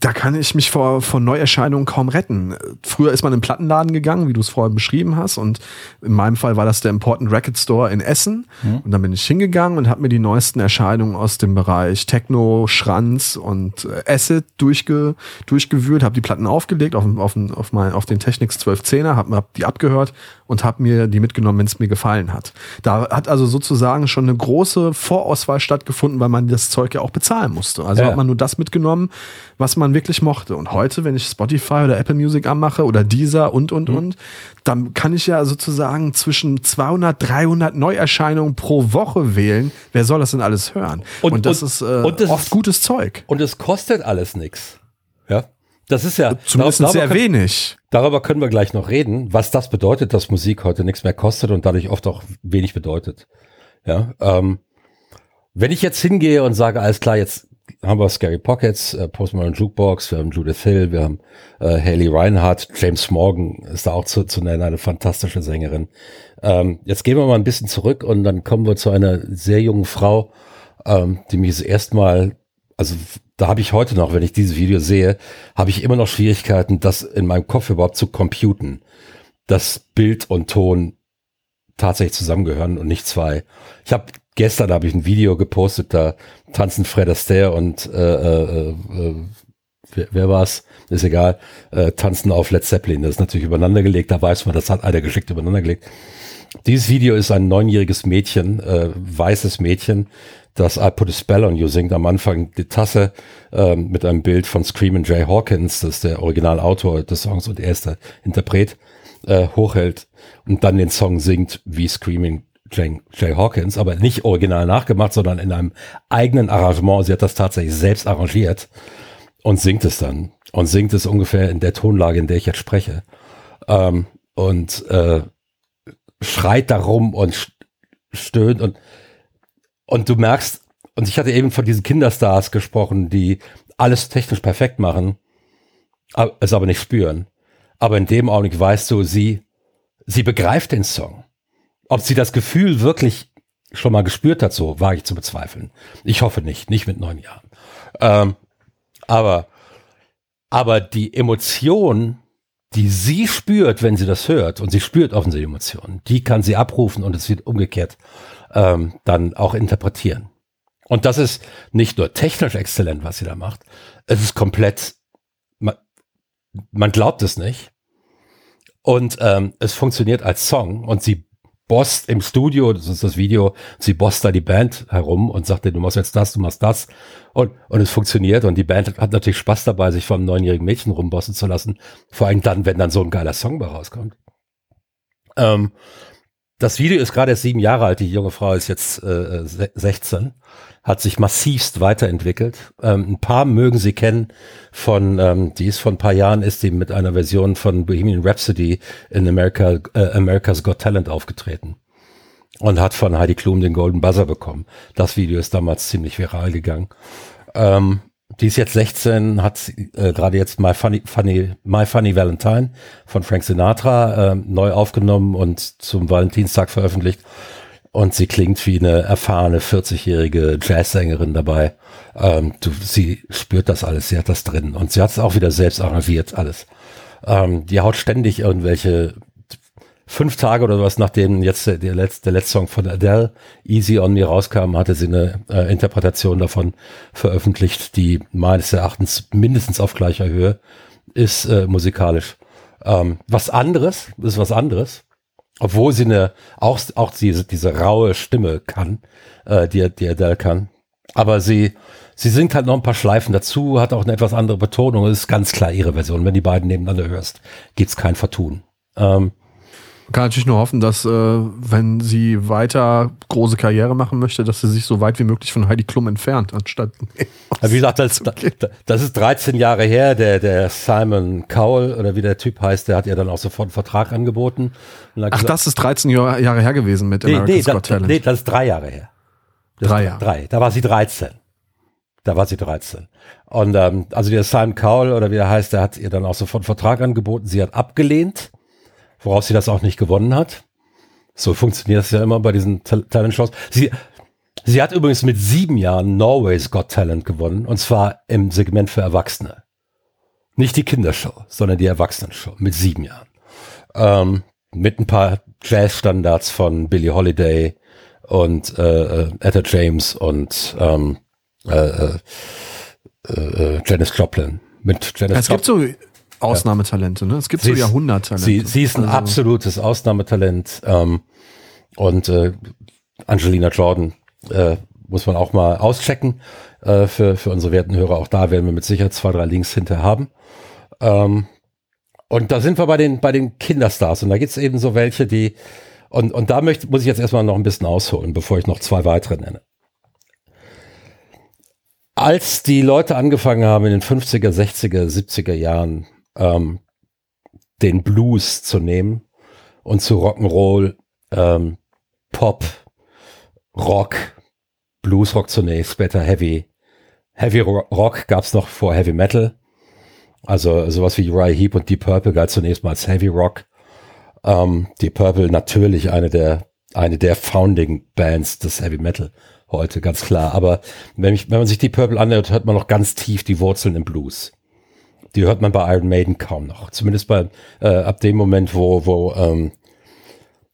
da kann ich mich vor, vor Neuerscheinungen kaum retten. Früher ist man im Plattenladen gegangen, wie du es vorhin beschrieben hast. Und in meinem Fall war das der Important Record Store in Essen. Mhm. Und dann bin ich hingegangen und habe mir die neuesten Erscheinungen aus dem Bereich Techno, Schranz und äh, Acid durchge, durchgewühlt, habe die Platten aufgelegt auf, auf, auf, mein, auf den Technics 1210er, habe hab die abgehört und habe mir die mitgenommen, wenn es mir gefallen hat. Da hat also sozusagen schon eine große Vorauswahl stattgefunden, weil man das Zeug ja auch bezahlen musste. Also ja. hat man nur das mitgenommen, was man wirklich mochte. Und heute, wenn ich Spotify oder Apple Music anmache oder Deezer und, und, mhm. und, dann kann ich ja sozusagen zwischen 200, 300 Neuerscheinungen pro Woche wählen. Wer soll das denn alles hören? Und, und das und, ist äh, oft ist, gutes Zeug. Und es kostet alles nichts. Das ist ja zumindest darüber, sehr können, wenig. Darüber können wir gleich noch reden, was das bedeutet, dass Musik heute nichts mehr kostet und dadurch oft auch wenig bedeutet. Ja, ähm, wenn ich jetzt hingehe und sage, alles klar, jetzt haben wir Scary Pockets, äh, Post Malone Jukebox, wir haben Judith Hill, wir haben äh, Haley Reinhardt, James Morgan ist da auch zu, zu nennen, eine fantastische Sängerin. Ähm, jetzt gehen wir mal ein bisschen zurück und dann kommen wir zu einer sehr jungen Frau, ähm, die mich das erste Mal, also da habe ich heute noch, wenn ich dieses Video sehe, habe ich immer noch Schwierigkeiten, das in meinem Kopf überhaupt zu computen, dass Bild und Ton tatsächlich zusammengehören und nicht zwei. Ich habe gestern habe ich ein Video gepostet, da tanzen Fred Astaire und äh, äh, äh, wer, wer war's? Ist egal, äh, tanzen auf Led Zeppelin. Das ist natürlich übereinander gelegt, da weiß man, das hat einer geschickt übereinander gelegt. Dieses Video ist ein neunjähriges Mädchen, äh, weißes Mädchen, das I Put a Spell on You singt am Anfang die Tasse ähm, mit einem Bild von Screamin' Jay Hawkins, das ist der Originalautor des Songs und erster Interpret, äh, hochhält und dann den Song singt wie Screaming Jay, Jay Hawkins, aber nicht original nachgemacht, sondern in einem eigenen Arrangement. Sie hat das tatsächlich selbst arrangiert und singt es dann. Und singt es ungefähr in der Tonlage, in der ich jetzt spreche. Ähm, und äh, schreit darum und stöhnt und und du merkst, und ich hatte eben von diesen Kinderstars gesprochen, die alles technisch perfekt machen, es aber nicht spüren. Aber in dem Augenblick weißt du, sie, sie begreift den Song. Ob sie das Gefühl wirklich schon mal gespürt hat, so wage ich zu bezweifeln. Ich hoffe nicht, nicht mit neun Jahren. Ähm, aber, aber die Emotion, die sie spürt, wenn sie das hört, und sie spürt offensichtlich Emotionen, die kann sie abrufen und es wird umgekehrt ähm, dann auch interpretieren. Und das ist nicht nur technisch exzellent, was sie da macht, es ist komplett, man, man glaubt es nicht. Und ähm, es funktioniert als Song und sie bosst im Studio, das ist das Video, sie bosst da die Band herum und sagt, du machst jetzt das, du machst das. Und, und es funktioniert und die Band hat natürlich Spaß dabei, sich vom neunjährigen Mädchen rumbossen zu lassen. Vor allem dann, wenn dann so ein geiler Song bei rauskommt. Ähm, das Video ist gerade erst sieben Jahre alt, die junge Frau ist jetzt äh, 16, hat sich massivst weiterentwickelt. Ähm, ein paar mögen sie kennen von, ähm, die ist vor ein paar Jahren, ist die mit einer Version von Bohemian Rhapsody in America, äh, America's Got Talent aufgetreten und hat von Heidi Klum den Golden Buzzer bekommen. Das Video ist damals ziemlich viral gegangen. Ähm, die ist jetzt 16, hat äh, gerade jetzt My Funny, Funny, My Funny Valentine von Frank Sinatra äh, neu aufgenommen und zum Valentinstag veröffentlicht. Und sie klingt wie eine erfahrene 40-jährige Jazzsängerin dabei. Ähm, du, sie spürt das alles, sie hat das drin. Und sie hat es auch wieder selbst arrangiert, alles. Ähm, die haut ständig irgendwelche fünf Tage oder was, nachdem jetzt der, letzte, der letzte Song von Adele, Easy on Me, rauskam, hatte sie eine äh, Interpretation davon veröffentlicht, die meines Erachtens mindestens auf gleicher Höhe ist äh, musikalisch. Ähm, was anderes, ist was anderes, obwohl sie eine, auch, auch diese, diese raue Stimme kann, äh, die, die Adele kann. Aber sie, sie singt halt noch ein paar Schleifen dazu, hat auch eine etwas andere Betonung, ist ganz klar ihre Version. Wenn die beiden nebeneinander hörst, gibt's kein Vertun. Ähm, kann natürlich nur hoffen, dass, äh, wenn sie weiter große Karriere machen möchte, dass sie sich so weit wie möglich von Heidi Klum entfernt, anstatt. wie gesagt, das, das ist 13 Jahre her. Der, der Simon Cowell oder wie der Typ heißt, der hat ja dann auch sofort einen Vertrag angeboten. Ach, gesagt, das ist 13 Jahre her gewesen mit nee, America's nee, Got Talent. Nee, das ist drei Jahre her. Das drei Jahre. Drei. Da war sie 13. Da war sie 13. Und ähm, also der Simon Cowell oder wie er heißt, der hat ihr dann auch sofort einen Vertrag angeboten. Sie hat abgelehnt woraus sie das auch nicht gewonnen hat. So funktioniert es ja immer bei diesen Talent-Shows. Sie, sie hat übrigens mit sieben Jahren Norway's Got Talent gewonnen, und zwar im Segment für Erwachsene. Nicht die Kindershow, sondern die Erwachsenenshow mit sieben Jahren. Ähm, mit ein paar Jazz-Standards von Billie Holiday und äh, äh Etta James und ähm, äh, äh, äh, Janis Joplin. Mit Janis es gibt so Ausnahmetalente, ne? Es gibt sie so Jahrhunderttalente. Sie, sie ist ein also. absolutes Ausnahmetalent. Ähm, und äh, Angelina Jordan äh, muss man auch mal auschecken äh, für, für unsere werten Hörer. Auch da werden wir mit Sicherheit zwei, drei Links hinter haben. Ähm, und da sind wir bei den, bei den Kinderstars. Und da gibt's eben so welche, die, und, und da möchte, muss ich jetzt erstmal noch ein bisschen ausholen, bevor ich noch zwei weitere nenne als die Leute angefangen haben in den 50er, 60er, 70er Jahren ähm, den Blues zu nehmen und zu Rock'n'Roll, ähm, Pop, Rock, Bluesrock zunächst, später Heavy. Heavy Rock gab's noch vor Heavy Metal. Also sowas wie Uriah Heep und Deep Purple galt zunächst mal als Heavy Rock. Ähm, Deep Purple natürlich eine der eine der Founding Bands des Heavy Metal heute, ganz klar. Aber wenn, ich, wenn man sich Deep Purple anhört, hört man noch ganz tief die Wurzeln im Blues die hört man bei Iron Maiden kaum noch. Zumindest bei äh, ab dem Moment, wo, wo ähm,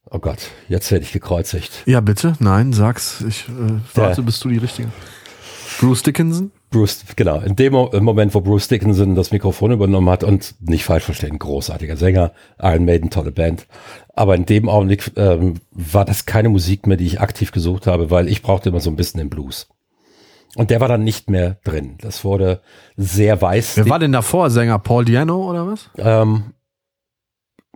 Oh Gott, jetzt werde ich gekreuzigt. Ja, bitte. Nein, sag's. Ich äh, warte, bist du die Richtige. Bruce Dickinson? Bruce, genau. In dem Moment, wo Bruce Dickinson das Mikrofon übernommen hat und nicht falsch verstehen, großartiger Sänger, Iron Maiden, tolle Band. Aber in dem Augenblick ähm, war das keine Musik mehr, die ich aktiv gesucht habe, weil ich brauchte immer so ein bisschen den Blues. Und der war dann nicht mehr drin. Das wurde sehr weiß. Wer war denn davor? Sänger Paul Diano oder was? Ähm,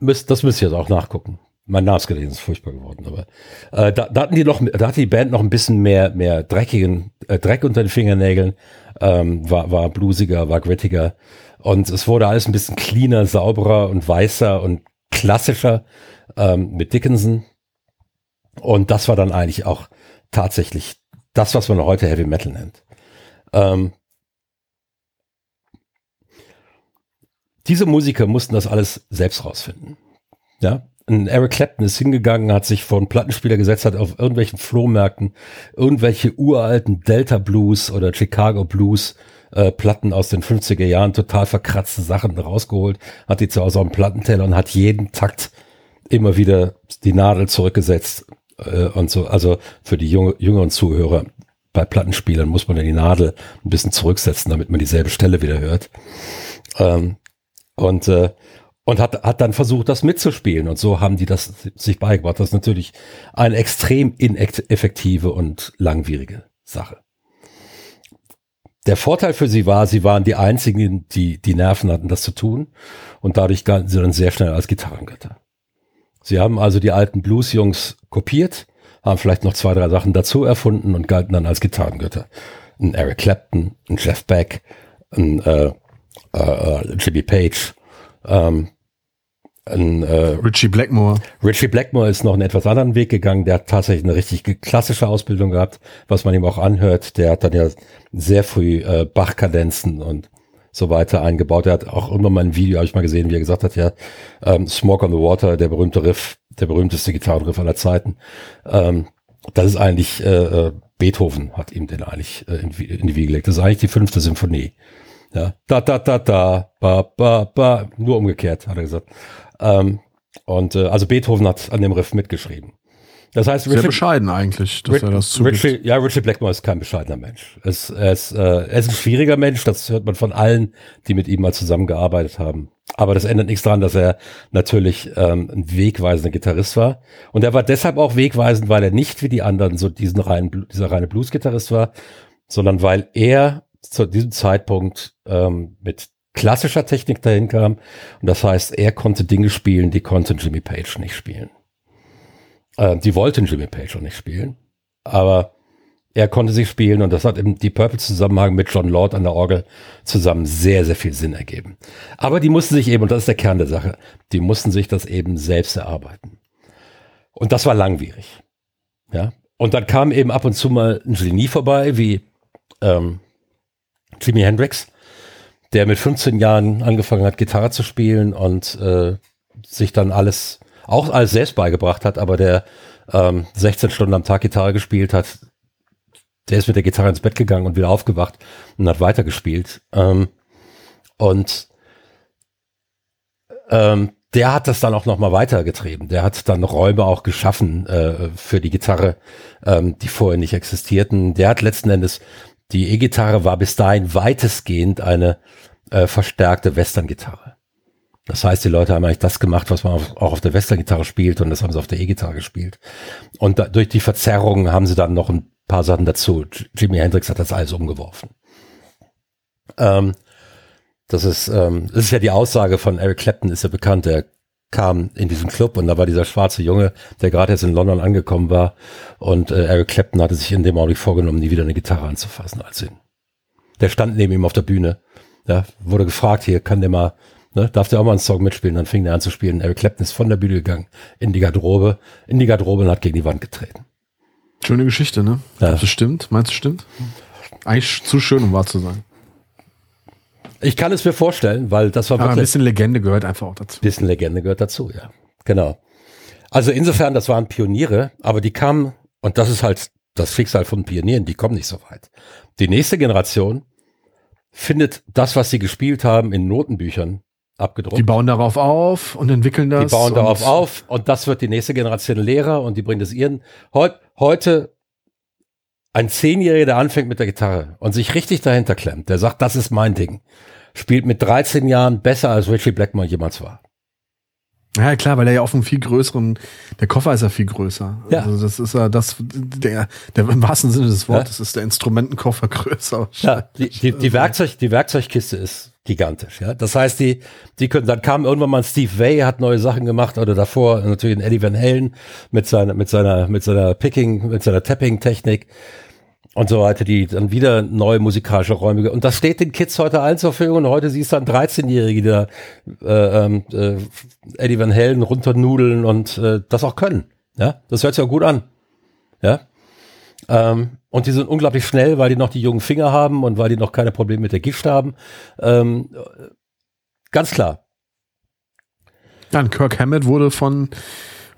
müsst, das müsst ihr jetzt auch nachgucken. Mein Namensgedächtnis ist furchtbar geworden, aber äh, da, da hatten die noch, da hatte die Band noch ein bisschen mehr, mehr dreckigen äh, Dreck unter den Fingernägeln, ähm, war, war bluesiger, war grittiger und es wurde alles ein bisschen cleaner, sauberer und weißer und klassischer ähm, mit Dickinson. Und das war dann eigentlich auch tatsächlich das, was man heute Heavy Metal nennt. Ähm, diese Musiker mussten das alles selbst rausfinden. Ja, ein Eric Clapton ist hingegangen, hat sich vor einen Plattenspieler gesetzt, hat auf irgendwelchen Flohmärkten irgendwelche uralten Delta Blues oder Chicago Blues äh, Platten aus den 50er Jahren, total verkratzte Sachen rausgeholt, hat die zu Hause auf dem Plattenteller und hat jeden Takt immer wieder die Nadel zurückgesetzt äh, und so. Also für die junge, jüngeren Zuhörer, bei Plattenspielern muss man die Nadel ein bisschen zurücksetzen, damit man dieselbe Stelle wieder hört. Ähm, und äh, und hat, hat dann versucht, das mitzuspielen. Und so haben die das sich beigebracht. Das ist natürlich eine extrem ineffektive und langwierige Sache. Der Vorteil für sie war, sie waren die einzigen, die die Nerven hatten, das zu tun. Und dadurch galten sie dann sehr schnell als Gitarrengötter. Sie haben also die alten Blues-Jungs kopiert, haben vielleicht noch zwei, drei Sachen dazu erfunden und galten dann als Gitarrengötter. Ein Eric Clapton, ein Jeff Beck, ein äh, äh, äh Jimmy Page, ähm, ein, äh, Richie Blackmore. Richie Blackmore ist noch einen etwas anderen Weg gegangen. Der hat tatsächlich eine richtig klassische Ausbildung gehabt, was man ihm auch anhört. Der hat dann ja sehr früh äh, Bach-Kadenzen und so weiter eingebaut. Er hat auch immer mal ein Video, habe ich mal gesehen, wie er gesagt hat, ja, ähm, Smoke on the Water, der berühmte Riff, der berühmteste Gitarrenriff aller Zeiten. Ähm, das ist eigentlich, äh, äh Beethoven hat ihm den eigentlich äh, in, in die Wiege gelegt. Das ist eigentlich die fünfte Symphonie. Ja, da, da, da, da, ba, ba, ba, nur umgekehrt, hat er gesagt. Ähm, und äh, also Beethoven hat an dem Riff mitgeschrieben. Das heißt, Richard, Sehr bescheiden eigentlich, dass Rich, er das zugibt. Richie, ja, Richard Blackmore ist kein bescheidener Mensch. Es, er, ist, äh, er ist ein schwieriger Mensch, das hört man von allen, die mit ihm mal zusammengearbeitet haben. Aber das ändert nichts daran, dass er natürlich ähm, ein wegweisender Gitarrist war. Und er war deshalb auch wegweisend, weil er nicht wie die anderen so diesen reinen, dieser reine Blues-Gitarrist war, sondern weil er zu diesem Zeitpunkt ähm, mit klassischer Technik dahin kam. Und das heißt, er konnte Dinge spielen, die konnte Jimmy Page nicht spielen. Äh, die wollten Jimmy Page auch nicht spielen. Aber er konnte sie spielen und das hat im Deep Purple Zusammenhang mit John Lord an der Orgel zusammen sehr, sehr viel Sinn ergeben. Aber die mussten sich eben, und das ist der Kern der Sache, die mussten sich das eben selbst erarbeiten. Und das war langwierig. Ja. Und dann kam eben ab und zu mal ein Genie vorbei, wie ähm, Jimi Hendrix, der mit 15 Jahren angefangen hat, Gitarre zu spielen und äh, sich dann alles, auch alles selbst beigebracht hat, aber der ähm, 16 Stunden am Tag Gitarre gespielt hat, der ist mit der Gitarre ins Bett gegangen und wieder aufgewacht und hat weitergespielt. Ähm, und ähm, der hat das dann auch nochmal weitergetrieben. Der hat dann Räume auch geschaffen äh, für die Gitarre, ähm, die vorher nicht existierten. Der hat letzten Endes die E-Gitarre war bis dahin weitestgehend eine äh, verstärkte Western-Gitarre. Das heißt, die Leute haben eigentlich das gemacht, was man auch auf der Western-Gitarre spielt und das haben sie auf der E-Gitarre gespielt. Und da, durch die Verzerrungen haben sie dann noch ein paar Sachen dazu. Jimi Hendrix hat das alles umgeworfen. Ähm, das ist, ähm, das ist ja die Aussage von Eric Clapton, ist ja bekannt, der kam in diesen Club und da war dieser schwarze Junge, der gerade jetzt in London angekommen war und äh, Eric Clapton hatte sich in dem Augenblick vorgenommen, nie wieder eine Gitarre anzufassen als ihn. Der stand neben ihm auf der Bühne, ja, wurde gefragt, hier kann der mal, ne, darf der auch mal einen Song mitspielen, dann fing der an zu spielen. Eric Clapton ist von der Bühne gegangen, in die Garderobe, in die Garderobe und hat gegen die Wand getreten. Schöne Geschichte, ne? Ja. Das stimmt, meinst du stimmt? Eigentlich zu schön, um wahr zu sein. Ich kann es mir vorstellen, weil das war Aber wirklich. Ein bisschen Legende gehört einfach auch dazu. Ein bisschen Legende gehört dazu, ja. Genau. Also insofern, das waren Pioniere, aber die kamen, und das ist halt das Schicksal von Pionieren, die kommen nicht so weit. Die nächste Generation findet das, was sie gespielt haben, in Notenbüchern abgedruckt. Die bauen darauf auf und entwickeln das. Die bauen darauf auf und das wird die nächste Generation Lehrer und die bringt es ihren. Heut, heute ein Zehnjähriger, der anfängt mit der Gitarre und sich richtig dahinter klemmt, der sagt, das ist mein Ding, spielt mit 13 Jahren besser als Richie Blackmore jemals war. Ja, klar, weil er ja auf einem viel größeren, der Koffer ist ja viel größer. Ja. Also das ist ja das, der, der im wahrsten Sinne des Wortes ja. ist der Instrumentenkoffer größer. Ja, die, die, die, Werkzeug, die Werkzeugkiste ist gigantisch, ja. Das heißt, die, die können, dann kam irgendwann mal Steve Vai, hat neue Sachen gemacht, oder davor natürlich ein Eddie Van Halen mit seiner, mit seiner, mit seiner Picking, mit seiner Tapping-Technik. und so weiter, die dann wieder neue musikalische Räume. Und das steht den Kids heute allen zur Verfügung. Und heute siehst du dann 13-Jährige, die da äh, ähm, äh, Eddie Van Halen runternudeln und äh, das auch können. Ja, das hört sich auch gut an. Ja. Ähm, und die sind unglaublich schnell, weil die noch die jungen Finger haben und weil die noch keine Probleme mit der Gift haben. Ähm, ganz klar. Dann Kirk Hammett wurde von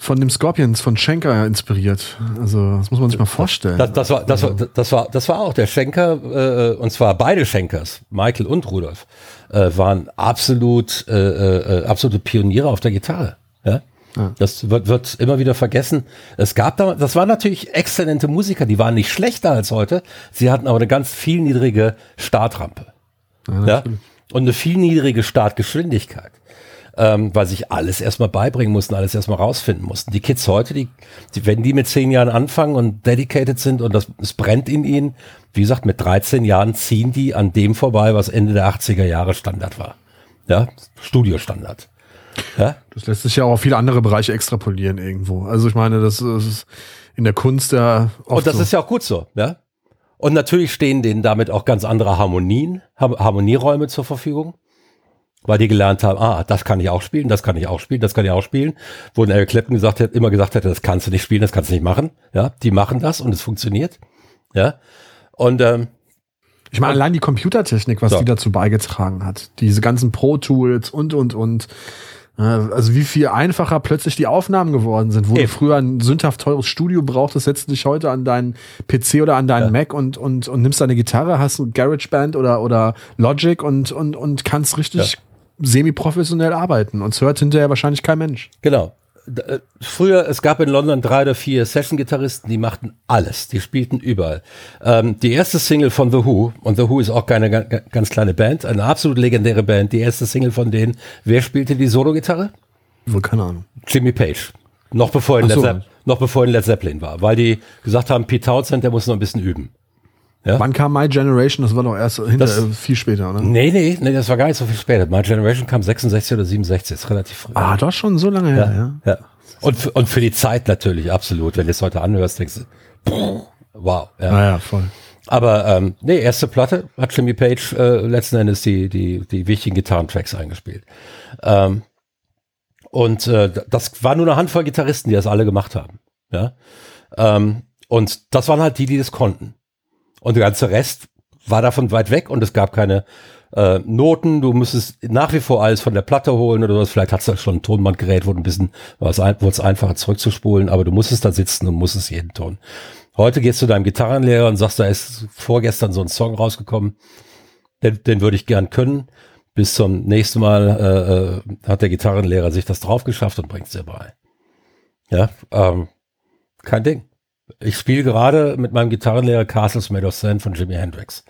von dem Scorpions von Schenker inspiriert. Also das muss man sich mal vorstellen. Das, das, war, das, war, das, war, das war auch der Schenker, äh, und zwar beide Schenkers, Michael und Rudolf, äh, waren absolut, äh, äh, absolute Pioniere auf der Gitarre. Ja? Das wird, wird immer wieder vergessen. Es gab da, das waren natürlich exzellente Musiker, die waren nicht schlechter als heute. Sie hatten aber eine ganz viel niedrige Startrampe. Ja, ja? Und eine viel niedrige Startgeschwindigkeit ähm, weil sich alles erstmal beibringen mussten, alles erstmal rausfinden mussten. Die Kids heute, die, die, wenn die mit zehn Jahren anfangen und dedicated sind und das, es brennt in ihnen, wie gesagt, mit 13 Jahren ziehen die an dem vorbei, was Ende der 80er Jahre Standard war. Ja, Studiostandard. Ja? Das lässt sich ja auch auf viele andere Bereiche extrapolieren irgendwo. Also ich meine, das ist in der Kunst ja oft Und das so. ist ja auch gut so, ja. Und natürlich stehen denen damit auch ganz andere Harmonien, Harmonieräume zur Verfügung weil die gelernt haben, ah, das kann ich auch spielen, das kann ich auch spielen, das kann ich auch spielen. Wo Eric Clapton gesagt hat, immer gesagt hätte, das kannst du nicht spielen, das kannst du nicht machen. Ja, die machen das und es funktioniert. Ja. Und ähm, ich meine, allein die Computertechnik, was so. die dazu beigetragen hat, diese ganzen Pro-Tools und und und. Also wie viel einfacher plötzlich die Aufnahmen geworden sind, wo Eben. du früher ein sündhaft teures Studio brauchtest, setzt dich heute an deinen PC oder an deinen ja. Mac und, und, und nimmst deine Gitarre, hast ein GarageBand oder, oder Logic und, und, und kannst richtig ja semi-professionell arbeiten und es hört hinterher wahrscheinlich kein Mensch. Genau. Äh, früher, es gab in London drei oder vier Session-Gitarristen, die machten alles, die spielten überall. Ähm, die erste Single von The Who, und The Who ist auch keine ganz kleine Band, eine absolut legendäre Band, die erste Single von denen, wer spielte die Solo-Gitarre? Wohl keine Ahnung. Jimmy Page. Noch bevor, er in so. noch bevor in Led Zeppelin war, weil die gesagt haben, Pete Townsend, der muss noch ein bisschen üben. Ja? Wann kam My Generation? Das war doch erst hinter, das, viel später, ne? Nee, nee, nee, das war gar nicht so viel später. My Generation kam 66 oder 67, ist relativ früh. Ah, doch schon so lange her, ja. ja. Und, für, und für die Zeit natürlich, absolut. Wenn du es heute anhörst, denkst du, wow. Ja, naja, voll. Aber ähm, nee, erste Platte hat Jimmy Page äh, letzten Endes die, die, die wichtigen Gitarrentracks eingespielt. Ähm, und äh, das war nur eine Handvoll Gitarristen, die das alle gemacht haben. Ja. Ähm, und das waren halt die, die das konnten. Und der ganze Rest war davon weit weg und es gab keine äh, Noten. Du müsstest nach wie vor alles von der Platte holen oder was. Vielleicht hast du schon ein Tonbandgerät, wo ein bisschen war es ein, einfacher zurückzuspulen, aber du musstest da sitzen und musstest jeden Ton. Heute gehst du deinem Gitarrenlehrer und sagst, da ist vorgestern so ein Song rausgekommen, den, den würde ich gern können. Bis zum nächsten Mal äh, äh, hat der Gitarrenlehrer sich das drauf geschafft und bringt es dir bei. Ja, ähm, kein Ding. Ich spiele gerade mit meinem Gitarrenlehrer Castles Made of Sand von Jimi Hendrix.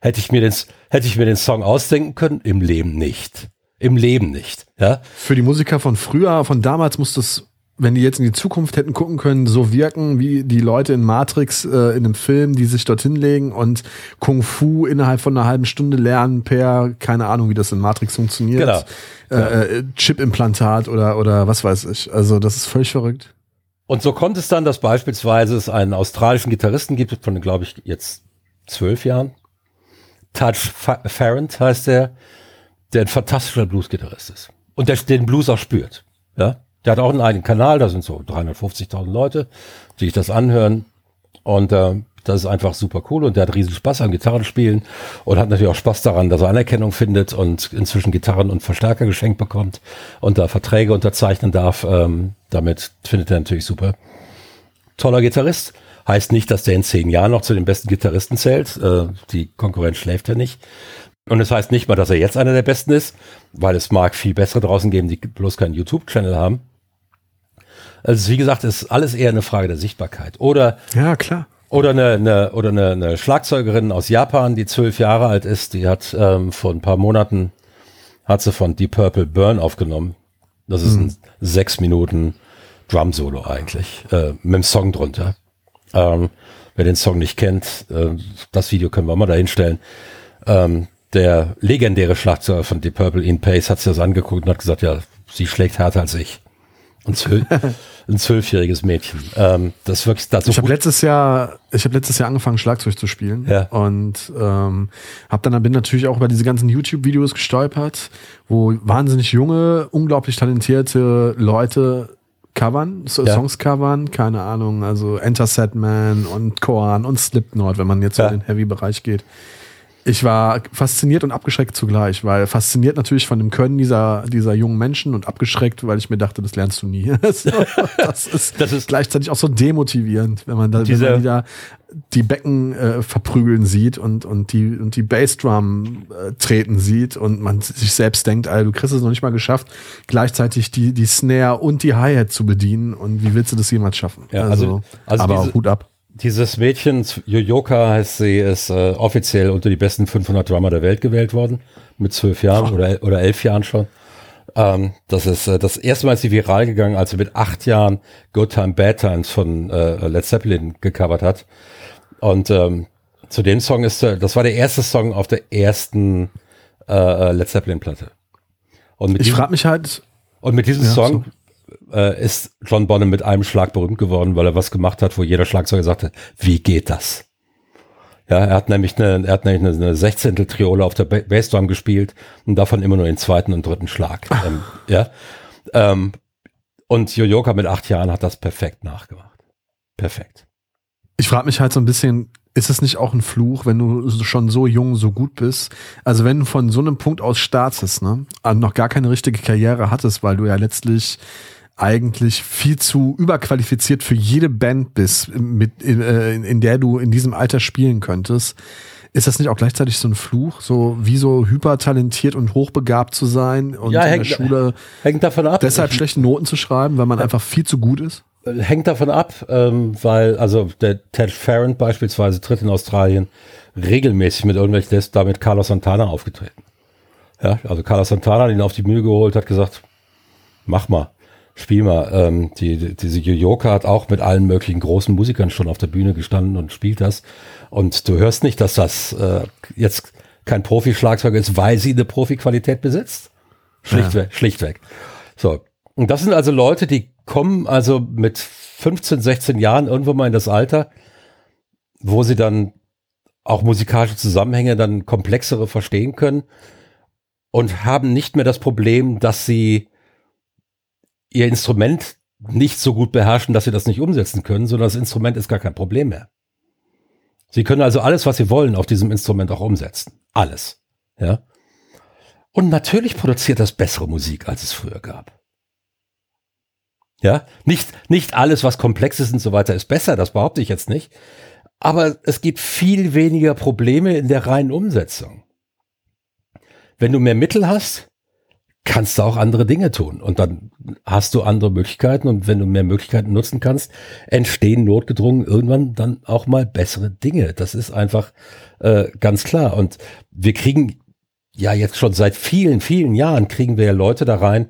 Hätte ich mir den, hätte ich mir den Song ausdenken können? Im Leben nicht. Im Leben nicht. Ja? Für die Musiker von früher, von damals muss das, wenn die jetzt in die Zukunft hätten gucken können, so wirken wie die Leute in Matrix äh, in einem Film, die sich dorthin legen und Kung Fu innerhalb von einer halben Stunde lernen per, keine Ahnung, wie das in Matrix funktioniert. Genau. Äh, äh, Chip-Implantat oder, oder was weiß ich. Also das ist völlig verrückt. Und so kommt es dann, dass beispielsweise es einen australischen Gitarristen gibt, von, glaube ich, jetzt zwölf Jahren. Touch Farrant heißt der, der ein fantastischer Blues-Gitarrist ist. Und der den Blues auch spürt. Ja? Der hat auch einen eigenen Kanal, da sind so 350.000 Leute, die sich das anhören. Und äh, das ist einfach super cool und der hat riesen Spaß am Gitarrenspielen und hat natürlich auch Spaß daran, dass er Anerkennung findet und inzwischen Gitarren und Verstärker geschenkt bekommt und da Verträge unterzeichnen darf. Ähm, damit findet er natürlich super. Toller Gitarrist. Heißt nicht, dass der in zehn Jahren noch zu den besten Gitarristen zählt. Äh, die Konkurrenz schläft ja nicht. Und es das heißt nicht mal, dass er jetzt einer der besten ist, weil es mag viel bessere draußen geben, die bloß keinen YouTube-Channel haben. Also wie gesagt, ist alles eher eine Frage der Sichtbarkeit. Oder ja klar. Oder eine, eine oder eine, eine Schlagzeugerin aus Japan, die zwölf Jahre alt ist, die hat ähm, vor ein paar Monaten hat sie von Deep Purple Burn aufgenommen. Das ist mhm. ein sechs Minuten Drum Solo eigentlich äh, mit dem Song drunter. Ähm, wer den Song nicht kennt, äh, das Video können wir mal dahin stellen. Ähm, der legendäre Schlagzeuger von Deep Purple, Ian Pace, hat sich das angeguckt und hat gesagt, ja, sie schlägt härter als ich. Zwölf, ein zwölfjähriges Mädchen. Ähm, das wirklich dazu. Ich habe letztes Jahr, ich habe letztes Jahr angefangen Schlagzeug zu spielen Ja. und ähm, habe dann bin natürlich auch über diese ganzen YouTube-Videos gestolpert, wo wahnsinnig junge, unglaublich talentierte Leute covern, so Ja. Songs covern, keine Ahnung, also Enter Sandman und Korn und Slipknot, wenn man jetzt Ja. in den Heavy-Bereich geht. Ich war fasziniert und abgeschreckt zugleich, weil fasziniert natürlich von dem Können dieser, dieser jungen Menschen und abgeschreckt, weil ich mir dachte, das lernst du nie. Das, ist Das ist- gleichzeitig auch so demotivierend, wenn man da wenn Dieser- man wieder die Becken äh, verprügeln sieht und, und die, und die Bassdrum äh, treten sieht und man sich selbst denkt, Alter, du kriegst es noch nicht mal geschafft, gleichzeitig die, die Snare und die Hi-Hat zu bedienen und wie willst du das jemals schaffen? Ja, also- also aber diese- Hut ab. Dieses Mädchen, Yoyoka heißt sie, ist äh, offiziell unter die besten 500 Drummer der Welt gewählt worden. Mit zwölf Jahren oder, el- oder elf Jahren schon. Ähm, das ist äh, das erste Mal ist sie viral gegangen, als sie mit acht Jahren Good Time Bad Times von äh, Led Zeppelin gecovert hat. Und ähm, zu dem Song ist, äh, das war der erste Song auf der ersten äh, äh, Led Zeppelin Platte. Und mit Ich frage mich halt, und mit diesem Ja, Song äh, ist John Bonham mit einem Schlag berühmt geworden, weil er was gemacht hat, wo jeder Schlagzeuger sagte, wie geht das? Ja, er hat nämlich eine, er hat nämlich eine, eine Sechzehntel Triole auf der Ba- Bassdrum gespielt und davon immer nur den zweiten und dritten Schlag. ähm, ja. Ähm, und Yoyoka mit acht Jahren hat das perfekt nachgemacht. Perfekt. Ich frage mich halt so ein bisschen, ist es nicht auch ein Fluch, wenn du schon so jung, so gut bist? Also wenn du von so einem Punkt aus startest, ne, und noch gar keine richtige Karriere hattest, weil du ja letztlich eigentlich viel zu überqualifiziert für jede Band bist, mit, in, äh, in, in der du in diesem Alter spielen könntest. Ist das nicht auch gleichzeitig so ein Fluch, so wie so hypertalentiert und hochbegabt zu sein und Ja, in der hängt- Schule Hängt davon ab. deshalb schlechte Noten zu schreiben, weil man einfach viel zu gut ist? Hängt davon ab, ähm, weil also der Ted Farron beispielsweise tritt in Australien regelmäßig mit irgendwelchen, der ist da mit Carlos Santana aufgetreten. Ja, also Carlos Santana hat ihn auf die Mühe geholt, hat gesagt, mach mal, spiel mal. Ähm, die, die, diese Yoyoka hat auch mit allen möglichen großen Musikern schon auf der Bühne gestanden und spielt das. Und du hörst nicht, dass das äh, jetzt kein Profi-Schlagzeug ist, weil sie eine Profi-Qualität besitzt. Schlichtweg, schlichtweg. So. Und das sind also Leute, die kommen also mit 15, 16 Jahren irgendwo mal in das Alter, wo sie dann auch musikalische Zusammenhänge dann komplexere verstehen können und haben nicht mehr das Problem, dass sie ihr Instrument nicht so gut beherrschen, dass sie das nicht umsetzen können, sondern das Instrument ist gar kein Problem mehr. Sie können also alles, was sie wollen, auf diesem Instrument auch umsetzen. Alles. Ja. Und natürlich produziert das bessere Musik, als es früher gab. Ja, nicht, nicht alles, was komplex ist und so weiter, ist besser, das behaupte ich jetzt nicht. Aber es gibt viel weniger Probleme in der reinen Umsetzung. Wenn du mehr Mittel hast, kannst du auch andere Dinge tun. Und dann hast du andere Möglichkeiten. Und wenn du mehr Möglichkeiten nutzen kannst, entstehen notgedrungen irgendwann dann auch mal bessere Dinge. Das ist einfach äh, ganz klar. Und wir kriegen ja jetzt schon seit vielen, vielen Jahren kriegen wir ja Leute da rein,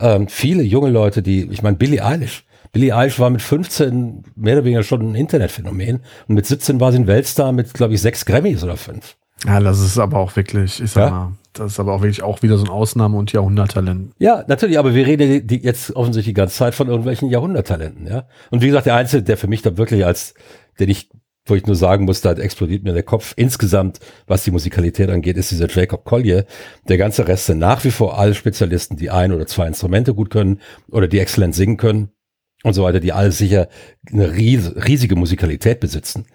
ähm, viele junge Leute, die, ich meine, Billie Eilish. Billie Eilish war mit 15 mehr oder weniger schon ein Internetphänomen und mit 17 war sie ein Weltstar mit, glaube ich, sechs Grammys oder fünf. Ja, das ist aber auch wirklich, ich sag Ja? mal, das ist aber auch wirklich auch wieder so ein Ausnahme- und Jahrhunderttalent. Ja, natürlich, aber wir reden die, jetzt offensichtlich die ganze Zeit von irgendwelchen Jahrhunderttalenten, ja. Und wie gesagt, der Einzige, der für mich da wirklich als, den ich, wo ich nur sagen muss, da explodiert mir der Kopf insgesamt, was die Musikalität angeht, ist dieser Jacob Collier. Der ganze Rest sind nach wie vor alle Spezialisten, die ein oder zwei Instrumente gut können oder die exzellent singen können und so weiter, die alle sicher eine ries riesige Musikalität besitzen.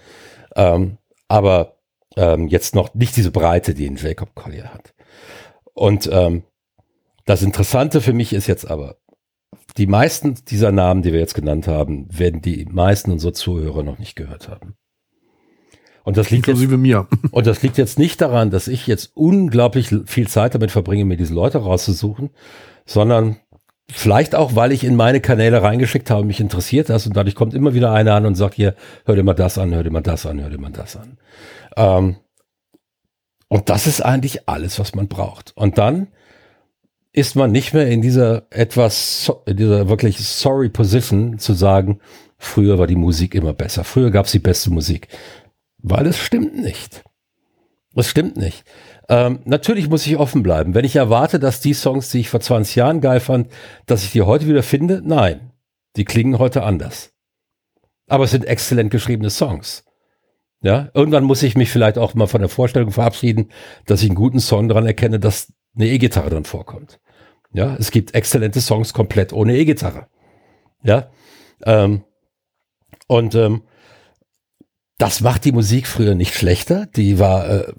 Ähm, aber ähm, jetzt noch nicht diese Breite, die ein Jacob Collier hat. Und ähm, das Interessante für mich ist jetzt aber, die meisten dieser Namen, die wir jetzt genannt haben, werden die meisten unserer Zuhörer noch nicht gehört haben. Und das liegt jetzt, mir. und das liegt jetzt nicht daran, dass ich jetzt unglaublich viel Zeit damit verbringe, mir diese Leute rauszusuchen, sondern vielleicht auch, weil ich in meine Kanäle reingeschickt habe, mich interessiert das und dadurch kommt immer wieder einer an und sagt hier, hör dir mal das an, hör dir mal das an, hör dir mal das an. Ähm, und das ist eigentlich alles, was man braucht. Und dann ist man nicht mehr in dieser etwas, in dieser wirklich sorry Position zu sagen, früher war die Musik immer besser, früher gab es die beste Musik. Weil es stimmt nicht. Es stimmt nicht. Ähm, natürlich muss ich offen bleiben. Wenn ich erwarte, dass die Songs, die ich vor 20 Jahren geil fand, dass ich die heute wieder finde, nein. Die klingen heute anders. Aber es sind exzellent geschriebene Songs. Ja, irgendwann muss ich mich vielleicht auch mal von der Vorstellung verabschieden, dass ich einen guten Song daran erkenne, dass eine E-Gitarre drin vorkommt. Ja, es gibt exzellente Songs komplett ohne E-Gitarre. Ja, ähm, und ähm, das macht die Musik früher nicht schlechter. Die war äh,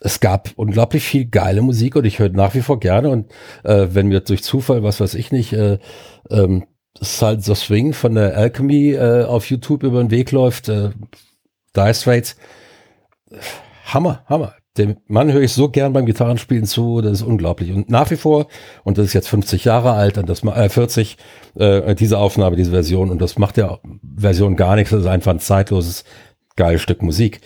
es gab unglaublich viel geile Musik und ich höre nach wie vor gerne und äh, wenn mir durch Zufall, was weiß ich nicht, äh, ähm, Salt the Swing von der Alchemy äh, auf YouTube über den Weg läuft, äh, Dire Straits, Hammer, Hammer. Dem Mann höre ich so gern beim Gitarrenspielen zu, das ist unglaublich. Und nach wie vor, und das ist jetzt 50 Jahre alt, und das äh, 40, äh, diese Aufnahme, diese Version, und das macht der Version gar nichts, das ist einfach ein zeitloses, geiles Stück Musik.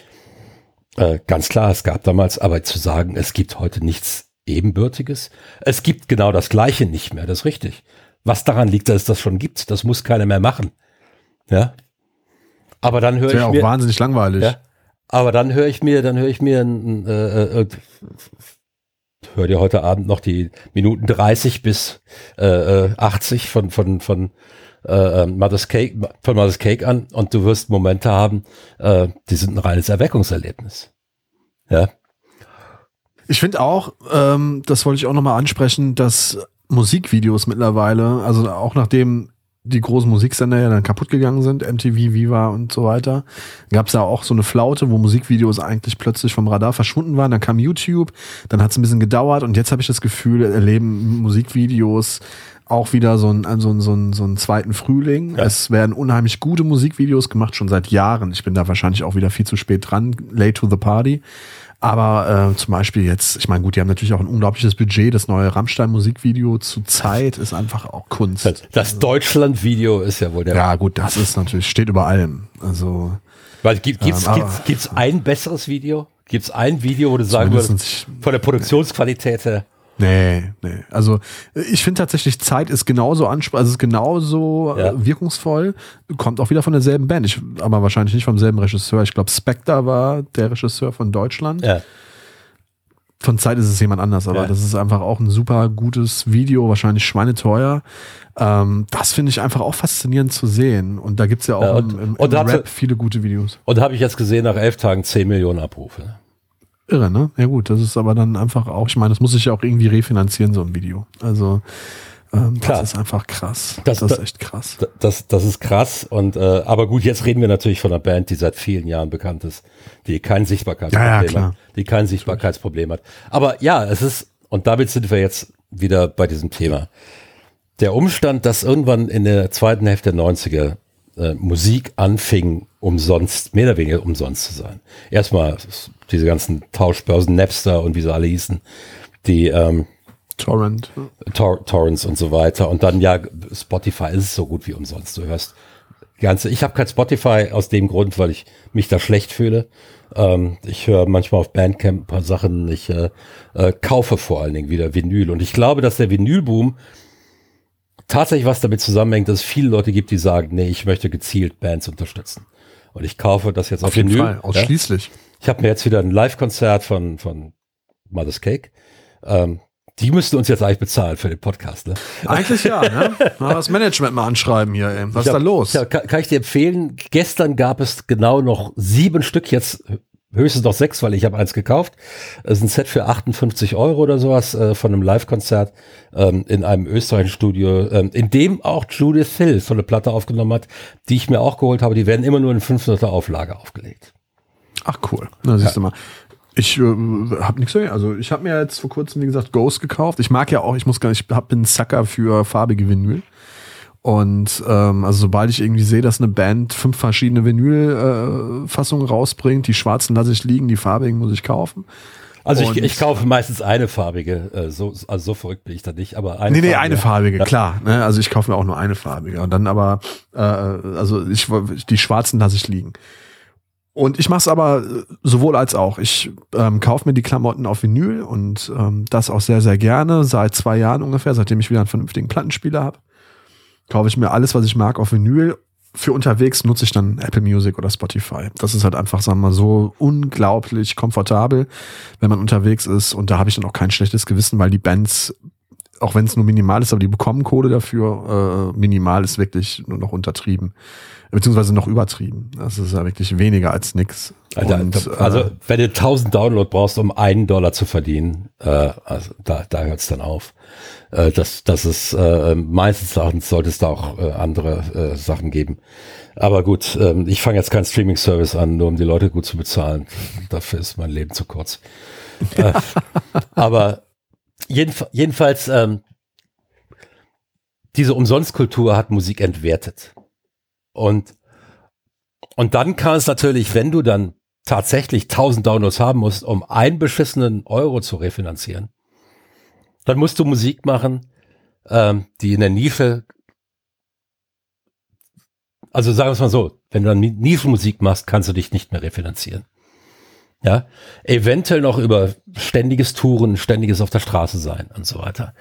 Äh, ganz klar, es gab damals, aber zu sagen, es gibt heute nichts Ebenbürtiges. Es gibt genau das Gleiche nicht mehr, das ist richtig. Was daran liegt, dass es das schon gibt, das muss keiner mehr machen. Ja. Aber dann höre ich mir. auch wahnsinnig langweilig. Ja, aber dann höre ich mir, dann höre ich mir, ein, äh, äh, hör dir heute Abend noch die Minuten 30 bis äh, 80 äh, von von von äh, Mother's Cake, von Mother's Cake an und du wirst Momente haben, äh, die sind ein reines Erweckungserlebnis. Ja. Ich finde auch, ähm, das wollte ich auch nochmal ansprechen, dass Musikvideos mittlerweile, also auch nachdem die großen Musiksender ja dann kaputt gegangen sind, MTV, Viva und so weiter, gab es ja auch so eine Flaute, wo Musikvideos eigentlich plötzlich vom Radar verschwunden waren. Dann kam YouTube, dann hat es ein bisschen gedauert und jetzt habe ich das Gefühl, erleben Musikvideos auch wieder so einen, so einen, so einen, so einen zweiten Frühling. Ja. Es werden unheimlich gute Musikvideos gemacht, schon seit Jahren. Ich bin da wahrscheinlich auch wieder viel zu spät dran, late to the party. Aber äh, zum Beispiel jetzt, ich meine, gut, die haben natürlich auch ein unglaubliches Budget. Das neue Rammstein-Musikvideo zu Zeit ist einfach auch Kunst. Das, das Deutschland-Video ist ja wohl der. Ja, gut, das ist natürlich, steht über allem. Also. Weil gibt, gibt's, ähm, gibt's, gibt's ein besseres Video? Gibt's ein Video, wo du sagen würdest, von der Produktionsqualität her? Nee, nee. Also ich finde tatsächlich, Zeit ist genauso ansprechend, also ist genauso äh, ja. wirkungsvoll. Kommt auch wieder von derselben Band, ich, aber wahrscheinlich nicht vom selben Regisseur. Ich glaube, Spectre war der Regisseur von Deutschland. Ja. Von Zeit ist es jemand anders, aber ja. das ist einfach auch ein super gutes Video, wahrscheinlich schweineteuer. Ähm, das finde ich einfach auch faszinierend zu sehen. Und da gibt es ja auch und, im, im, im Rap viele gute Videos. Und da habe ich jetzt gesehen, nach elf Tagen 10 Millionen Abrufe. Irre, ne? Ja gut, das ist aber dann einfach auch, ich meine, das muss sich ja auch irgendwie refinanzieren, so ein Video. Also ähm, Klar. das ist einfach krass. Das, das ist echt krass. Das, das ist krass. Und äh, aber gut, jetzt reden wir natürlich von einer Band, die seit vielen Jahren bekannt ist, die kein Sichtbarkeitsproblem ja, ja, hat, die kein Sichtbarkeitsproblem hat. Aber ja, es ist, und damit sind wir jetzt wieder bei diesem Thema. Der Umstand, dass irgendwann in der zweiten Hälfte der 90er äh, Musik anfing, umsonst, mehr oder weniger umsonst zu sein. Erstmal diese ganzen Tauschbörsen, Napster und wie sie alle hießen, die ähm, Torrent. Tor Torrents und so weiter. Und dann ja, Spotify ist so gut wie umsonst. Du hörst ganze. Ich habe kein Spotify aus dem Grund, weil ich mich da schlecht fühle. Ähm, ich höre manchmal auf Bandcamp ein paar Sachen. Ich äh, äh, kaufe vor allen Dingen wieder Vinyl. Und ich glaube, dass der Vinylboom tatsächlich was damit zusammenhängt, dass es viele Leute gibt, die sagen, nee, ich möchte gezielt Bands unterstützen. Und ich kaufe das jetzt auf, auf jeden Vinyl. Fall, ausschließlich. Ja? Ich habe mir jetzt wieder ein Live-Konzert von, von Mother's Cake. Ähm, die müssten uns jetzt eigentlich bezahlen für den Podcast, ne? Eigentlich ja, ne? Mal das Management mal anschreiben hier, ey. Was ich ist da los? Ja, kann, kann, ich dir empfehlen, gestern gab es genau noch sieben Stück, jetzt höchstens noch sechs, weil ich habe eins gekauft. Es ist ein Set für 58 Euro oder sowas äh, von einem Live-Konzert ähm, in einem österreichischen Studio, ähm, in dem auch Judith Hill so eine Platte aufgenommen hat, die ich mir auch geholt habe. Die werden immer nur in 500er Auflage aufgelegt. Ach cool. Na, siehst ja. du mal. Ich äh, habe nichts mehr. Also ich habe mir jetzt vor kurzem, wie gesagt, Ghost gekauft. Ich mag ja auch, ich muss gar nicht, ich hab, bin Sucker für farbige Vinyl. Und ähm, also sobald ich irgendwie sehe, dass eine Band fünf verschiedene Vinyl-Fassungen äh, rausbringt, die schwarzen lasse ich liegen, die farbigen muss ich kaufen. Also ich, ich kaufe meistens eine farbige, äh, so, also so verrückt bin ich da nicht, aber eine Nee, nee, farbige. eine farbige, ja. klar. Ne? Also ich kaufe mir auch nur eine farbige. Und dann aber, äh, also ich die schwarzen lasse ich liegen. Und ich mache es aber sowohl als auch. Ich ähm, kaufe mir die Klamotten auf Vinyl und ähm, das auch sehr, sehr gerne. Seit zwei Jahren ungefähr, seitdem ich wieder einen vernünftigen Plattenspieler habe, kaufe ich mir alles, was ich mag, auf Vinyl. für unterwegs nutze ich dann Apple Music oder Spotify. Das ist halt einfach, sagen wir mal, so unglaublich komfortabel, wenn man unterwegs ist. Und da habe ich dann auch kein schlechtes Gewissen, weil die Bands, auch wenn es nur minimal ist, aber die bekommen Kohle dafür. Äh, minimal ist wirklich nur noch untertrieben beziehungsweise noch übertrieben. Das ist ja wirklich weniger als nix. Also, und, also äh, wenn du 1000 Download brauchst, um einen Dollar zu verdienen, äh, also da, da hört es dann auf. Äh, das, das ist äh, meistens sollte es da auch äh, andere äh, Sachen geben. Aber gut, ähm, ich fange jetzt keinen Streaming-Service an, nur um die Leute gut zu bezahlen. Dafür ist mein Leben zu kurz. äh, aber jedenf jedenfalls, ähm, diese Umsonstkultur hat Musik entwertet. Und, und dann kann es natürlich, wenn du dann tatsächlich 1000 Downloads haben musst, um einen beschissenen Euro zu refinanzieren, dann musst du Musik machen, ähm, die in der Nische, also sagen wir es mal so, wenn du dann Nischenmusik machst, kannst du dich nicht mehr refinanzieren. Ja, eventuell noch über ständiges Touren, ständiges auf der Straße sein und so weiter.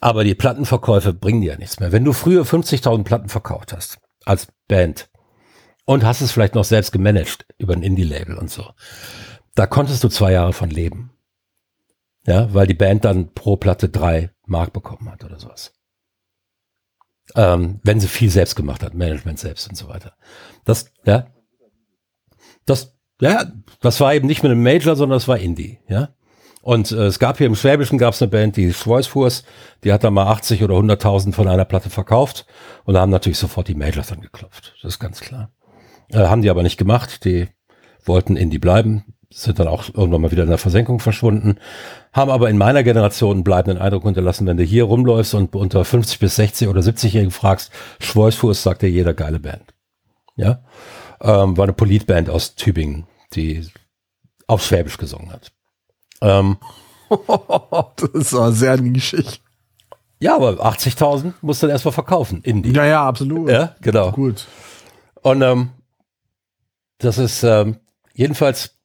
Aber die Plattenverkäufe bringen dir ja nichts mehr. Wenn du früher 50.000 Platten verkauft hast, als Band und hast es vielleicht noch selbst gemanagt über ein Indie-Label und so. Da konntest du zwei Jahre von leben. Ja, weil die Band dann pro Platte drei Mark bekommen hat oder sowas. Ähm, wenn sie viel selbst gemacht hat, Management selbst und so weiter. Das, ja, das, ja, das war eben nicht mit einem Major, sondern das war Indie, ja. Und äh, es gab hier im Schwäbischen gab es eine Band, die Schweißfuß, die hat da mal 80 oder 100.000 von einer Platte verkauft und da haben natürlich sofort die Majors dann geklopft. Das ist ganz klar. Äh, haben die aber nicht gemacht. Die wollten Indie bleiben, sind dann auch irgendwann mal wieder in der Versenkung verschwunden, haben aber in meiner Generation einen bleibenden Eindruck hinterlassen, wenn du hier rumläufst und unter 50 bis 60 oder 70-Jährigen fragst, Schweißfuß sagt dir jeder geile Band. Ja, ähm, war eine Politband aus Tübingen, die auf Schwäbisch gesungen hat. Ähm, das war sehr nischig. Ja, aber 80.000 musst du dann erstmal verkaufen. Indie. Ja, ja, absolut. Ja, genau. Gut. Und ähm, das ist ähm, jedenfalls,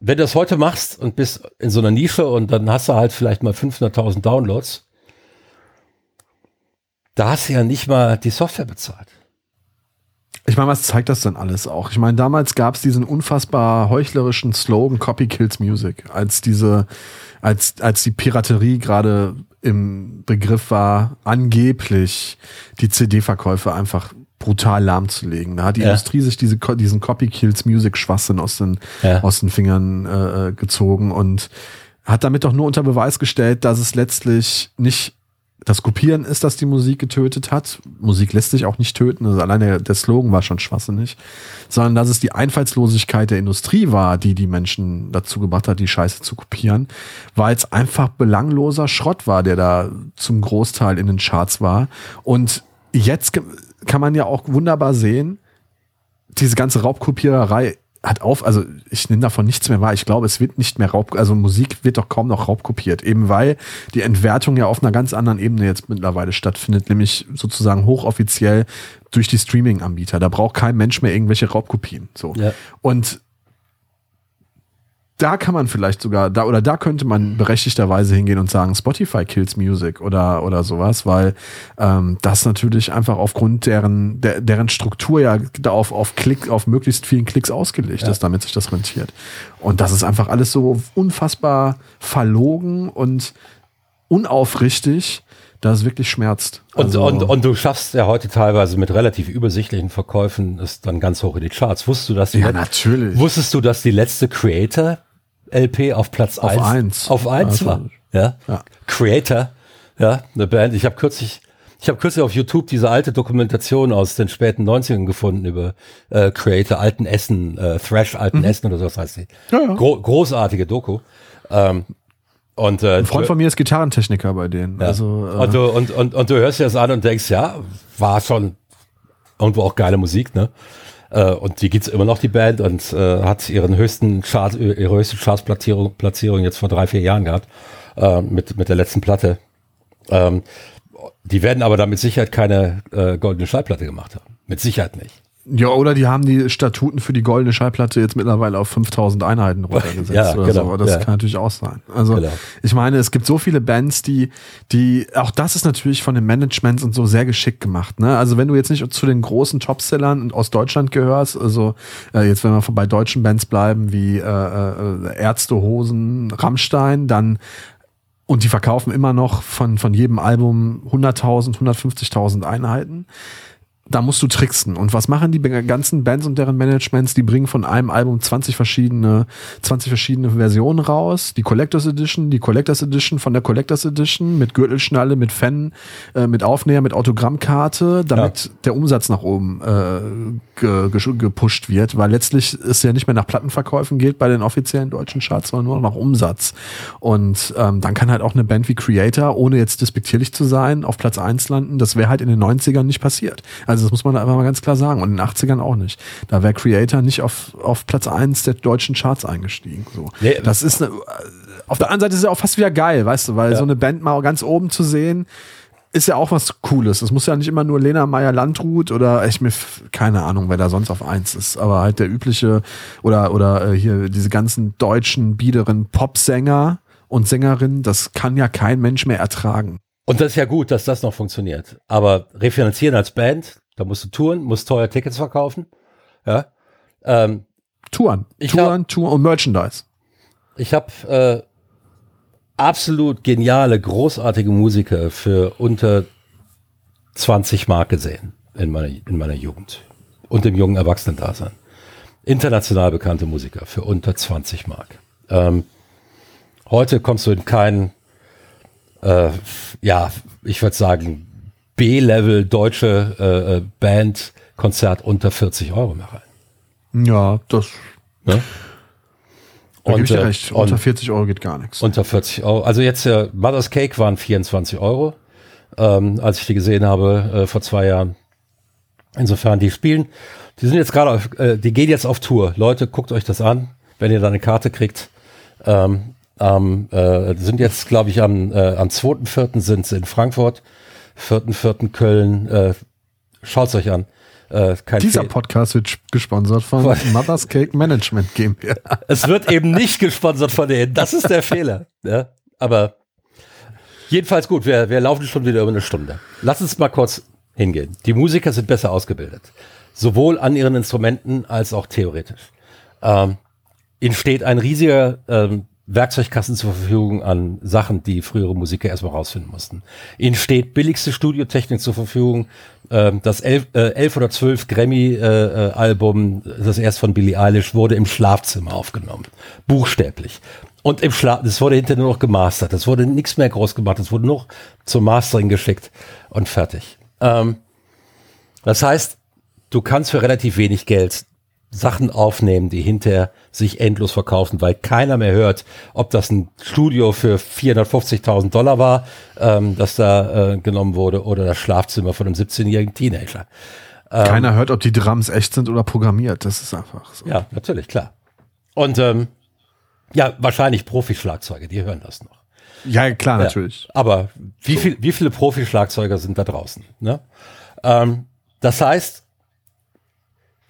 wenn du das heute machst und bist in so einer Nische und dann hast du halt vielleicht mal 500.000 Downloads, da hast du ja nicht mal die Software bezahlt. Ich meine, was zeigt das denn alles auch? Ich meine, damals gab es diesen unfassbar heuchlerischen Slogan Copy Kills Music, als diese, als, als die Piraterie gerade im Begriff war, angeblich die CD-Verkäufe einfach brutal lahmzulegen. Da hat die ja. Industrie sich diese, diesen Copy Kills Music Schwachsinn aus den, ja. aus den Fingern äh, äh gezogen und hat damit doch nur unter Beweis gestellt, dass es letztlich nicht das Kopieren ist, das die Musik getötet hat. Musik lässt sich auch nicht töten. Also allein der, der Slogan war schon schwachsinnig. Sondern dass es die Einfallslosigkeit der Industrie war, die die Menschen dazu gebracht hat, die Scheiße zu kopieren. Weil es einfach belangloser Schrott war, der da zum Großteil in den Charts war. Und jetzt kann man ja auch wunderbar sehen, diese ganze Raubkopiererei hat auf, also ich nehme davon nichts mehr wahr. Ich glaube, es wird nicht mehr Raub, also Musik wird doch kaum noch raubkopiert, eben weil die Entwertung ja auf einer ganz anderen Ebene jetzt mittlerweile stattfindet, nämlich sozusagen hochoffiziell durch die Streaming-Anbieter. Da braucht kein Mensch mehr irgendwelche Raubkopien. So. Ja. Und da kann man vielleicht sogar, da oder da könnte man berechtigterweise hingehen und sagen, Spotify kills Music oder, oder sowas, weil ähm, das natürlich einfach aufgrund deren, der, deren Struktur ja da auf, auf Klick, auf möglichst vielen Klicks ausgelegt ja. ist, damit sich das rentiert. Und das ist einfach alles so unfassbar verlogen und unaufrichtig, dass es wirklich schmerzt. Also und, und, und du schaffst ja heute teilweise mit relativ übersichtlichen Verkäufen es dann ganz hoch in die Charts. Wusstest du, dass die ja, natürlich. Wusstest du, dass die letzte Creator LP auf Platz auf 1 auf 1 also, war. Ja? ja. Creator, ja, eine Band. Ich habe kürzlich ich habe kürzlich auf YouTube diese alte Dokumentation aus den späten 90ern gefunden über äh, Creator, Alten Essen, äh, Thrash Alten mhm. Essen oder so, was heißt die. Ja, ja. Gro großartige Doku. Ähm, und, äh, Ein Freund von mir ist Gitarrentechniker bei denen. Ja. Also, äh, und, du, und, und, und du hörst dir das an und denkst, ja, war schon irgendwo auch geile Musik, ne? Äh, und die gibt's immer noch, die Band, und äh, hat ihren höchsten Chart, ihre höchste Chartsplatzierung Platzierung jetzt vor drei, vier Jahren gehabt, äh, mit, mit der letzten Platte. Ähm, die werden aber da mit Sicherheit keine äh, goldene Schallplatte gemacht haben. Mit Sicherheit nicht. Ja, oder die haben die Statuten für die goldene Schallplatte jetzt mittlerweile auf 5000 Einheiten runtergesetzt Ja, oder genau, so. Das ja. kann natürlich auch sein. Also Genau. ich meine, es gibt so viele Bands, die, die, auch das ist natürlich von den Managements und so sehr geschickt gemacht. Ne? Also wenn du jetzt nicht zu den großen Topsellern aus Deutschland gehörst, also äh, jetzt wenn wir bei deutschen Bands bleiben wie äh, äh, Ärzte, Hosen, Rammstein, dann und die verkaufen immer noch von, von jedem Album 100.000, 150.000 Einheiten. Da musst du tricksen. Und was machen die ganzen Bands und deren Managements? Die bringen von einem Album 20 verschiedene, 20 verschiedene Versionen raus. Die Collectors Edition, die Collectors Edition von der Collectors Edition mit Gürtelschnalle, mit Fan, äh, mit Aufnäher, mit Autogrammkarte, damit der Umsatz nach oben äh, ge, ge, gepusht wird. Weil letztlich ist ja nicht mehr nach Plattenverkäufen geht bei den offiziellen deutschen Charts, sondern nur noch nach Umsatz. Und ähm, dann kann halt auch eine Band wie Creator, ohne jetzt despektierlich zu sein, auf Platz 1 landen. Das wäre halt in den 90ern nicht passiert. Also das muss man einfach mal ganz klar sagen. Und in den 80ern auch nicht. Da wäre Creator nicht auf, auf Platz 1 der deutschen Charts eingestiegen. So. Nee, das ist eine, auf der anderen Seite ist es ja auch fast wieder geil, weißt du, weil Ja. so eine Band mal ganz oben zu sehen, ist ja auch was Cooles. Das muss ja nicht immer nur Lena Meyer Landrut oder ich mir keine Ahnung, wer da sonst auf eins ist, aber halt der übliche oder oder äh, hier diese ganzen deutschen biederen Popsänger und Sängerinnen, das kann ja kein Mensch mehr ertragen. Und das ist ja gut, dass das noch funktioniert. Aber refinanzieren als Band, da musst du touren, musst teuer Tickets verkaufen. Ja. Ähm, Touren, Ich Touren, Touren und Merchandise. ich habe äh, absolut geniale, großartige Musiker für unter 20 Mark gesehen in meiner, in meiner Jugend und im jungen Erwachsenendasein. International bekannte Musiker für unter 20 Mark. Ähm, heute kommst du in kein, äh, ja, ich würde sagen, B-Level deutsche äh, äh, Band-Konzert unter 40 Euro mehr rein. Ja, das Ne? da gebe ich dir äh, recht. und- Unter 40 Euro geht gar nichts. Unter 40 Euro. Also jetzt äh, Mother's Cake waren 24 Euro, ähm, als ich die gesehen habe äh, vor zwei Jahren. Insofern, die spielen, die sind jetzt gerade auf, äh, die gehen jetzt auf Tour. Leute, guckt euch das an, wenn ihr da eine Karte kriegt. Ähm, ähm, äh, sind jetzt, glaube ich, am, äh, am 2.4. sind sie in Frankfurt, 4.4. Köln. Äh, schaut's euch an. Äh, kein Dieser Fehl- Podcast wird gesponsert von? Mother's Cake Management GmbH. Es wird eben nicht gesponsert von denen. Das ist der Fehler. Ja, aber jedenfalls gut, wir, wir laufen schon wieder über eine Stunde. Lass uns mal kurz hingehen. Die Musiker sind besser ausgebildet. Sowohl an ihren Instrumenten als auch theoretisch. Ähm, ihnen steht ein riesiger ähm, Werkzeugkasten zur Verfügung an Sachen, die frühere Musiker erstmal rausfinden mussten. Ihnen steht billigste Studiotechnik zur Verfügung. Ähm, das elf, äh, elf oder zwölf Grammy-Album, das erst von Billie Eilish, wurde im Schlafzimmer aufgenommen. Buchstäblich. Und im Schlaf, das wurde hinterher nur noch gemastert. Das wurde nichts mehr groß gemacht. Das wurde noch zum Mastering geschickt und fertig. Ähm, das heißt, du kannst für relativ wenig Geld Sachen aufnehmen, die hinterher sich endlos verkaufen, weil keiner mehr hört, ob das ein Studio für 450.000 Dollar war, ähm, das da äh, genommen wurde, oder das Schlafzimmer von einem 17-jährigen Teenager. Keiner hört, ob die Drums echt sind oder programmiert. Das ist einfach so. Ja, natürlich, klar. Und ähm, ja, wahrscheinlich Profischlagzeuger, die hören das noch. Ja, klar, Ja. natürlich. Aber wie, viel, wie viele Profischlagzeuger sind da draußen? Ne? Ähm, das heißt,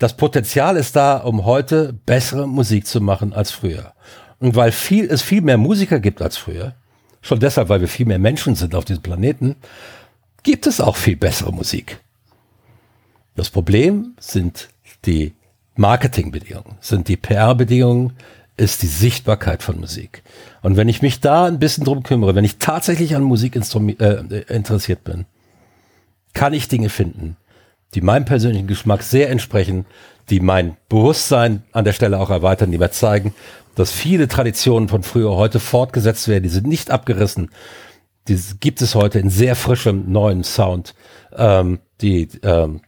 das Potenzial ist da, um heute bessere Musik zu machen als früher. Und weil viel, es viel mehr Musiker gibt als früher, schon deshalb, weil wir viel mehr Menschen sind auf diesem Planeten, gibt es auch viel bessere Musik. Das Problem sind die Marketingbedingungen, sind die PR-Bedingungen, ist die Sichtbarkeit von Musik. Und wenn ich mich da ein bisschen drum kümmere, wenn ich tatsächlich an Musik äh, interessiert bin, kann ich Dinge finden, die meinem persönlichen Geschmack sehr entsprechen, die mein Bewusstsein an der Stelle auch erweitern, die mir zeigen, dass viele Traditionen von früher heute fortgesetzt werden, die sind nicht abgerissen. Die gibt es heute in sehr frischem, neuen Sound, ähm, die, ähm,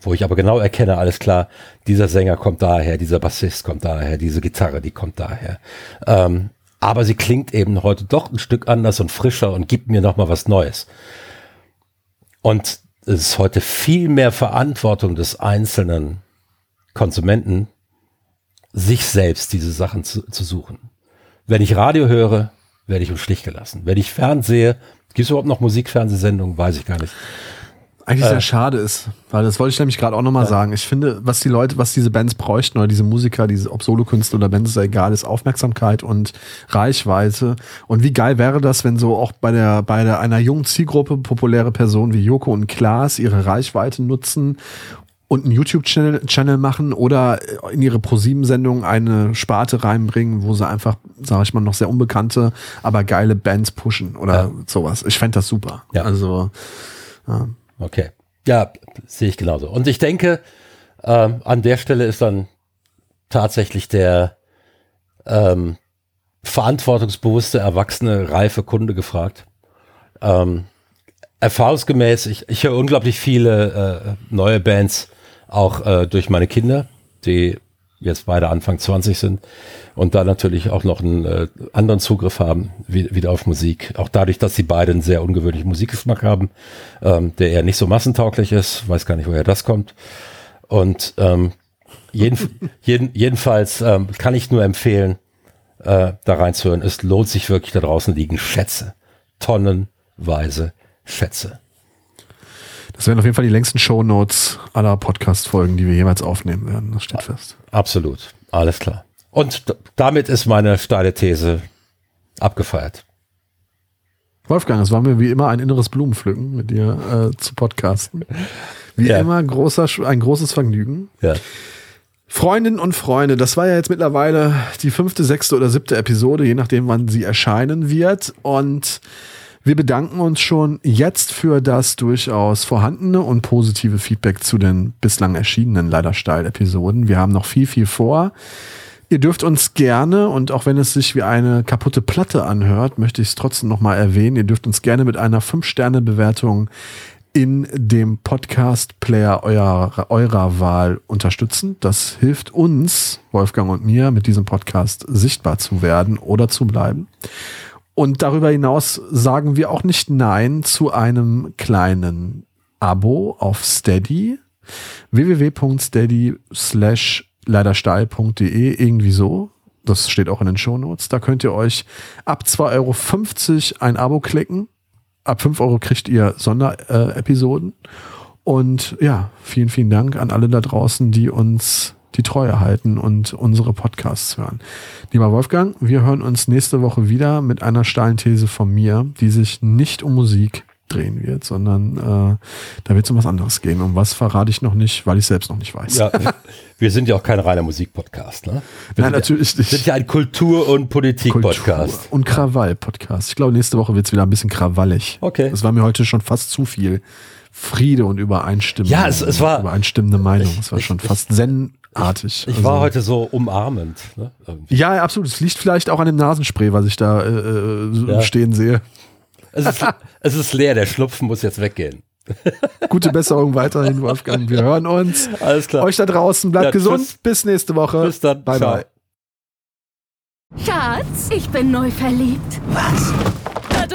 wo ich aber genau erkenne, alles klar, dieser Sänger kommt daher, dieser Bassist kommt daher, diese Gitarre, die kommt daher. Ähm, aber sie klingt eben heute doch ein Stück anders und frischer und gibt mir nochmal was Neues. Und es ist heute viel mehr Verantwortung des einzelnen Konsumenten, sich selbst diese Sachen zu, zu suchen. Wenn ich Radio höre, werde ich im Stich gelassen. Wenn ich Fernsehe, gibt es überhaupt noch Musikfernsehsendungen? Weiß ich gar nicht. Eigentlich sehr schade ist, weil das wollte ich nämlich gerade auch nochmal ja. sagen. Ich finde, was die Leute, was diese Bands bräuchten oder diese Musiker, diese ob Solokünstler oder Bands, ist ja egal, ist Aufmerksamkeit und Reichweite. Und wie geil wäre das, wenn so auch bei der bei der einer jungen Zielgruppe populäre Personen wie Joko und Klaas ihre Reichweite nutzen und einen YouTube-Channel Channel machen oder in ihre ProSieben-Sendung eine Sparte reinbringen, wo sie einfach, sage ich mal, noch sehr unbekannte, aber geile Bands pushen oder ja. sowas. Ich fände das super. Ja. Also ja. Okay. Ja, sehe ich genauso. Und ich denke, ähm, an der Stelle ist dann tatsächlich der ähm, verantwortungsbewusste, erwachsene, reife Kunde gefragt. Ähm, erfahrungsgemäß, ich, ich höre unglaublich viele äh, neue Bands, auch äh, durch meine Kinder, die jetzt beide Anfang 20 sind und da natürlich auch noch einen äh, anderen Zugriff haben, wie, wieder auf Musik. Auch dadurch, dass sie beide einen sehr ungewöhnlichen Musikgeschmack haben, ähm, der eher nicht so massentauglich ist, weiß gar nicht, woher das kommt. Und ähm, jeden, jeden, jedenfalls ähm, kann ich nur empfehlen, äh, da reinzuhören. Es lohnt sich wirklich, da draußen liegen Schätze, tonnenweise Schätze. Das werden auf jeden Fall die längsten Shownotes aller Podcast-Folgen, die wir jeweils aufnehmen werden. Das steht fest. Absolut. Alles klar. Und damit ist meine steile These abgefeiert. Wolfgang, es war mir wie immer ein inneres Blumenpflücken mit dir äh, zu podcasten. Wie ja. immer großer, ein großes Vergnügen. Ja. Freundinnen und Freunde, das war ja jetzt mittlerweile die fünfte, sechste oder siebte Episode, je nachdem, wann sie erscheinen wird. Und wir bedanken uns schon jetzt für das durchaus vorhandene und positive Feedback zu den bislang erschienenen leider steil Episoden. Wir haben noch viel, viel vor. Ihr dürft uns gerne, und auch wenn es sich wie eine kaputte Platte anhört, möchte ich es trotzdem nochmal erwähnen, ihr dürft uns gerne mit einer 5-Sterne-Bewertung in dem Podcast-Player eurer, eurer Wahl unterstützen. Das hilft uns, Wolfgang und mir, mit diesem Podcast sichtbar zu werden oder zu bleiben. Und darüber hinaus sagen wir auch nicht Nein zu einem kleinen Abo auf Steady. www.steady slash leidersteil.de irgendwie so. Das steht auch in den Shownotes. Da könnt ihr euch ab 2,50 Euro ein Abo klicken. Ab 5 Euro kriegt ihr Sonderepisoden. Und ja, vielen, vielen Dank an alle da draußen, die uns die Treue halten und unsere Podcasts hören. Lieber Wolfgang, wir hören uns nächste Woche wieder mit einer steilen These von mir, die sich nicht um Musik drehen wird, sondern äh, da wird es um was anderes gehen. Um was verrate ich noch nicht, weil ich selbst noch nicht weiß. Ja, wir sind ja auch kein reiner Musikpodcast, ne? Wir Nein, natürlich ja, nicht. Sind ja ein Kultur- und Politik-Podcast. und Krawall-Podcast. Ich glaube, nächste Woche wird es wieder ein bisschen krawallig. Okay. Das war mir heute schon fast zu viel. Friede und Übereinstimmung. Ja, es, es war übereinstimmende Meinung. Es war schon ich, fast zen artig. Ich, ich also, war heute so umarmend. Ne? Ja, ja, absolut. Es liegt vielleicht auch an dem Nasenspray, was ich da äh, äh ja. stehen sehe. Es ist, es ist leer, der Schlupfen muss jetzt weggehen. Gute Besserung weiterhin, Wolfgang. Wir hören uns. Alles klar. Euch da draußen, bleibt ja, gesund. Tschüss. Bis nächste Woche. Bis dann. Bye, Ciao. bye. Schatz, ich bin neu verliebt. Was?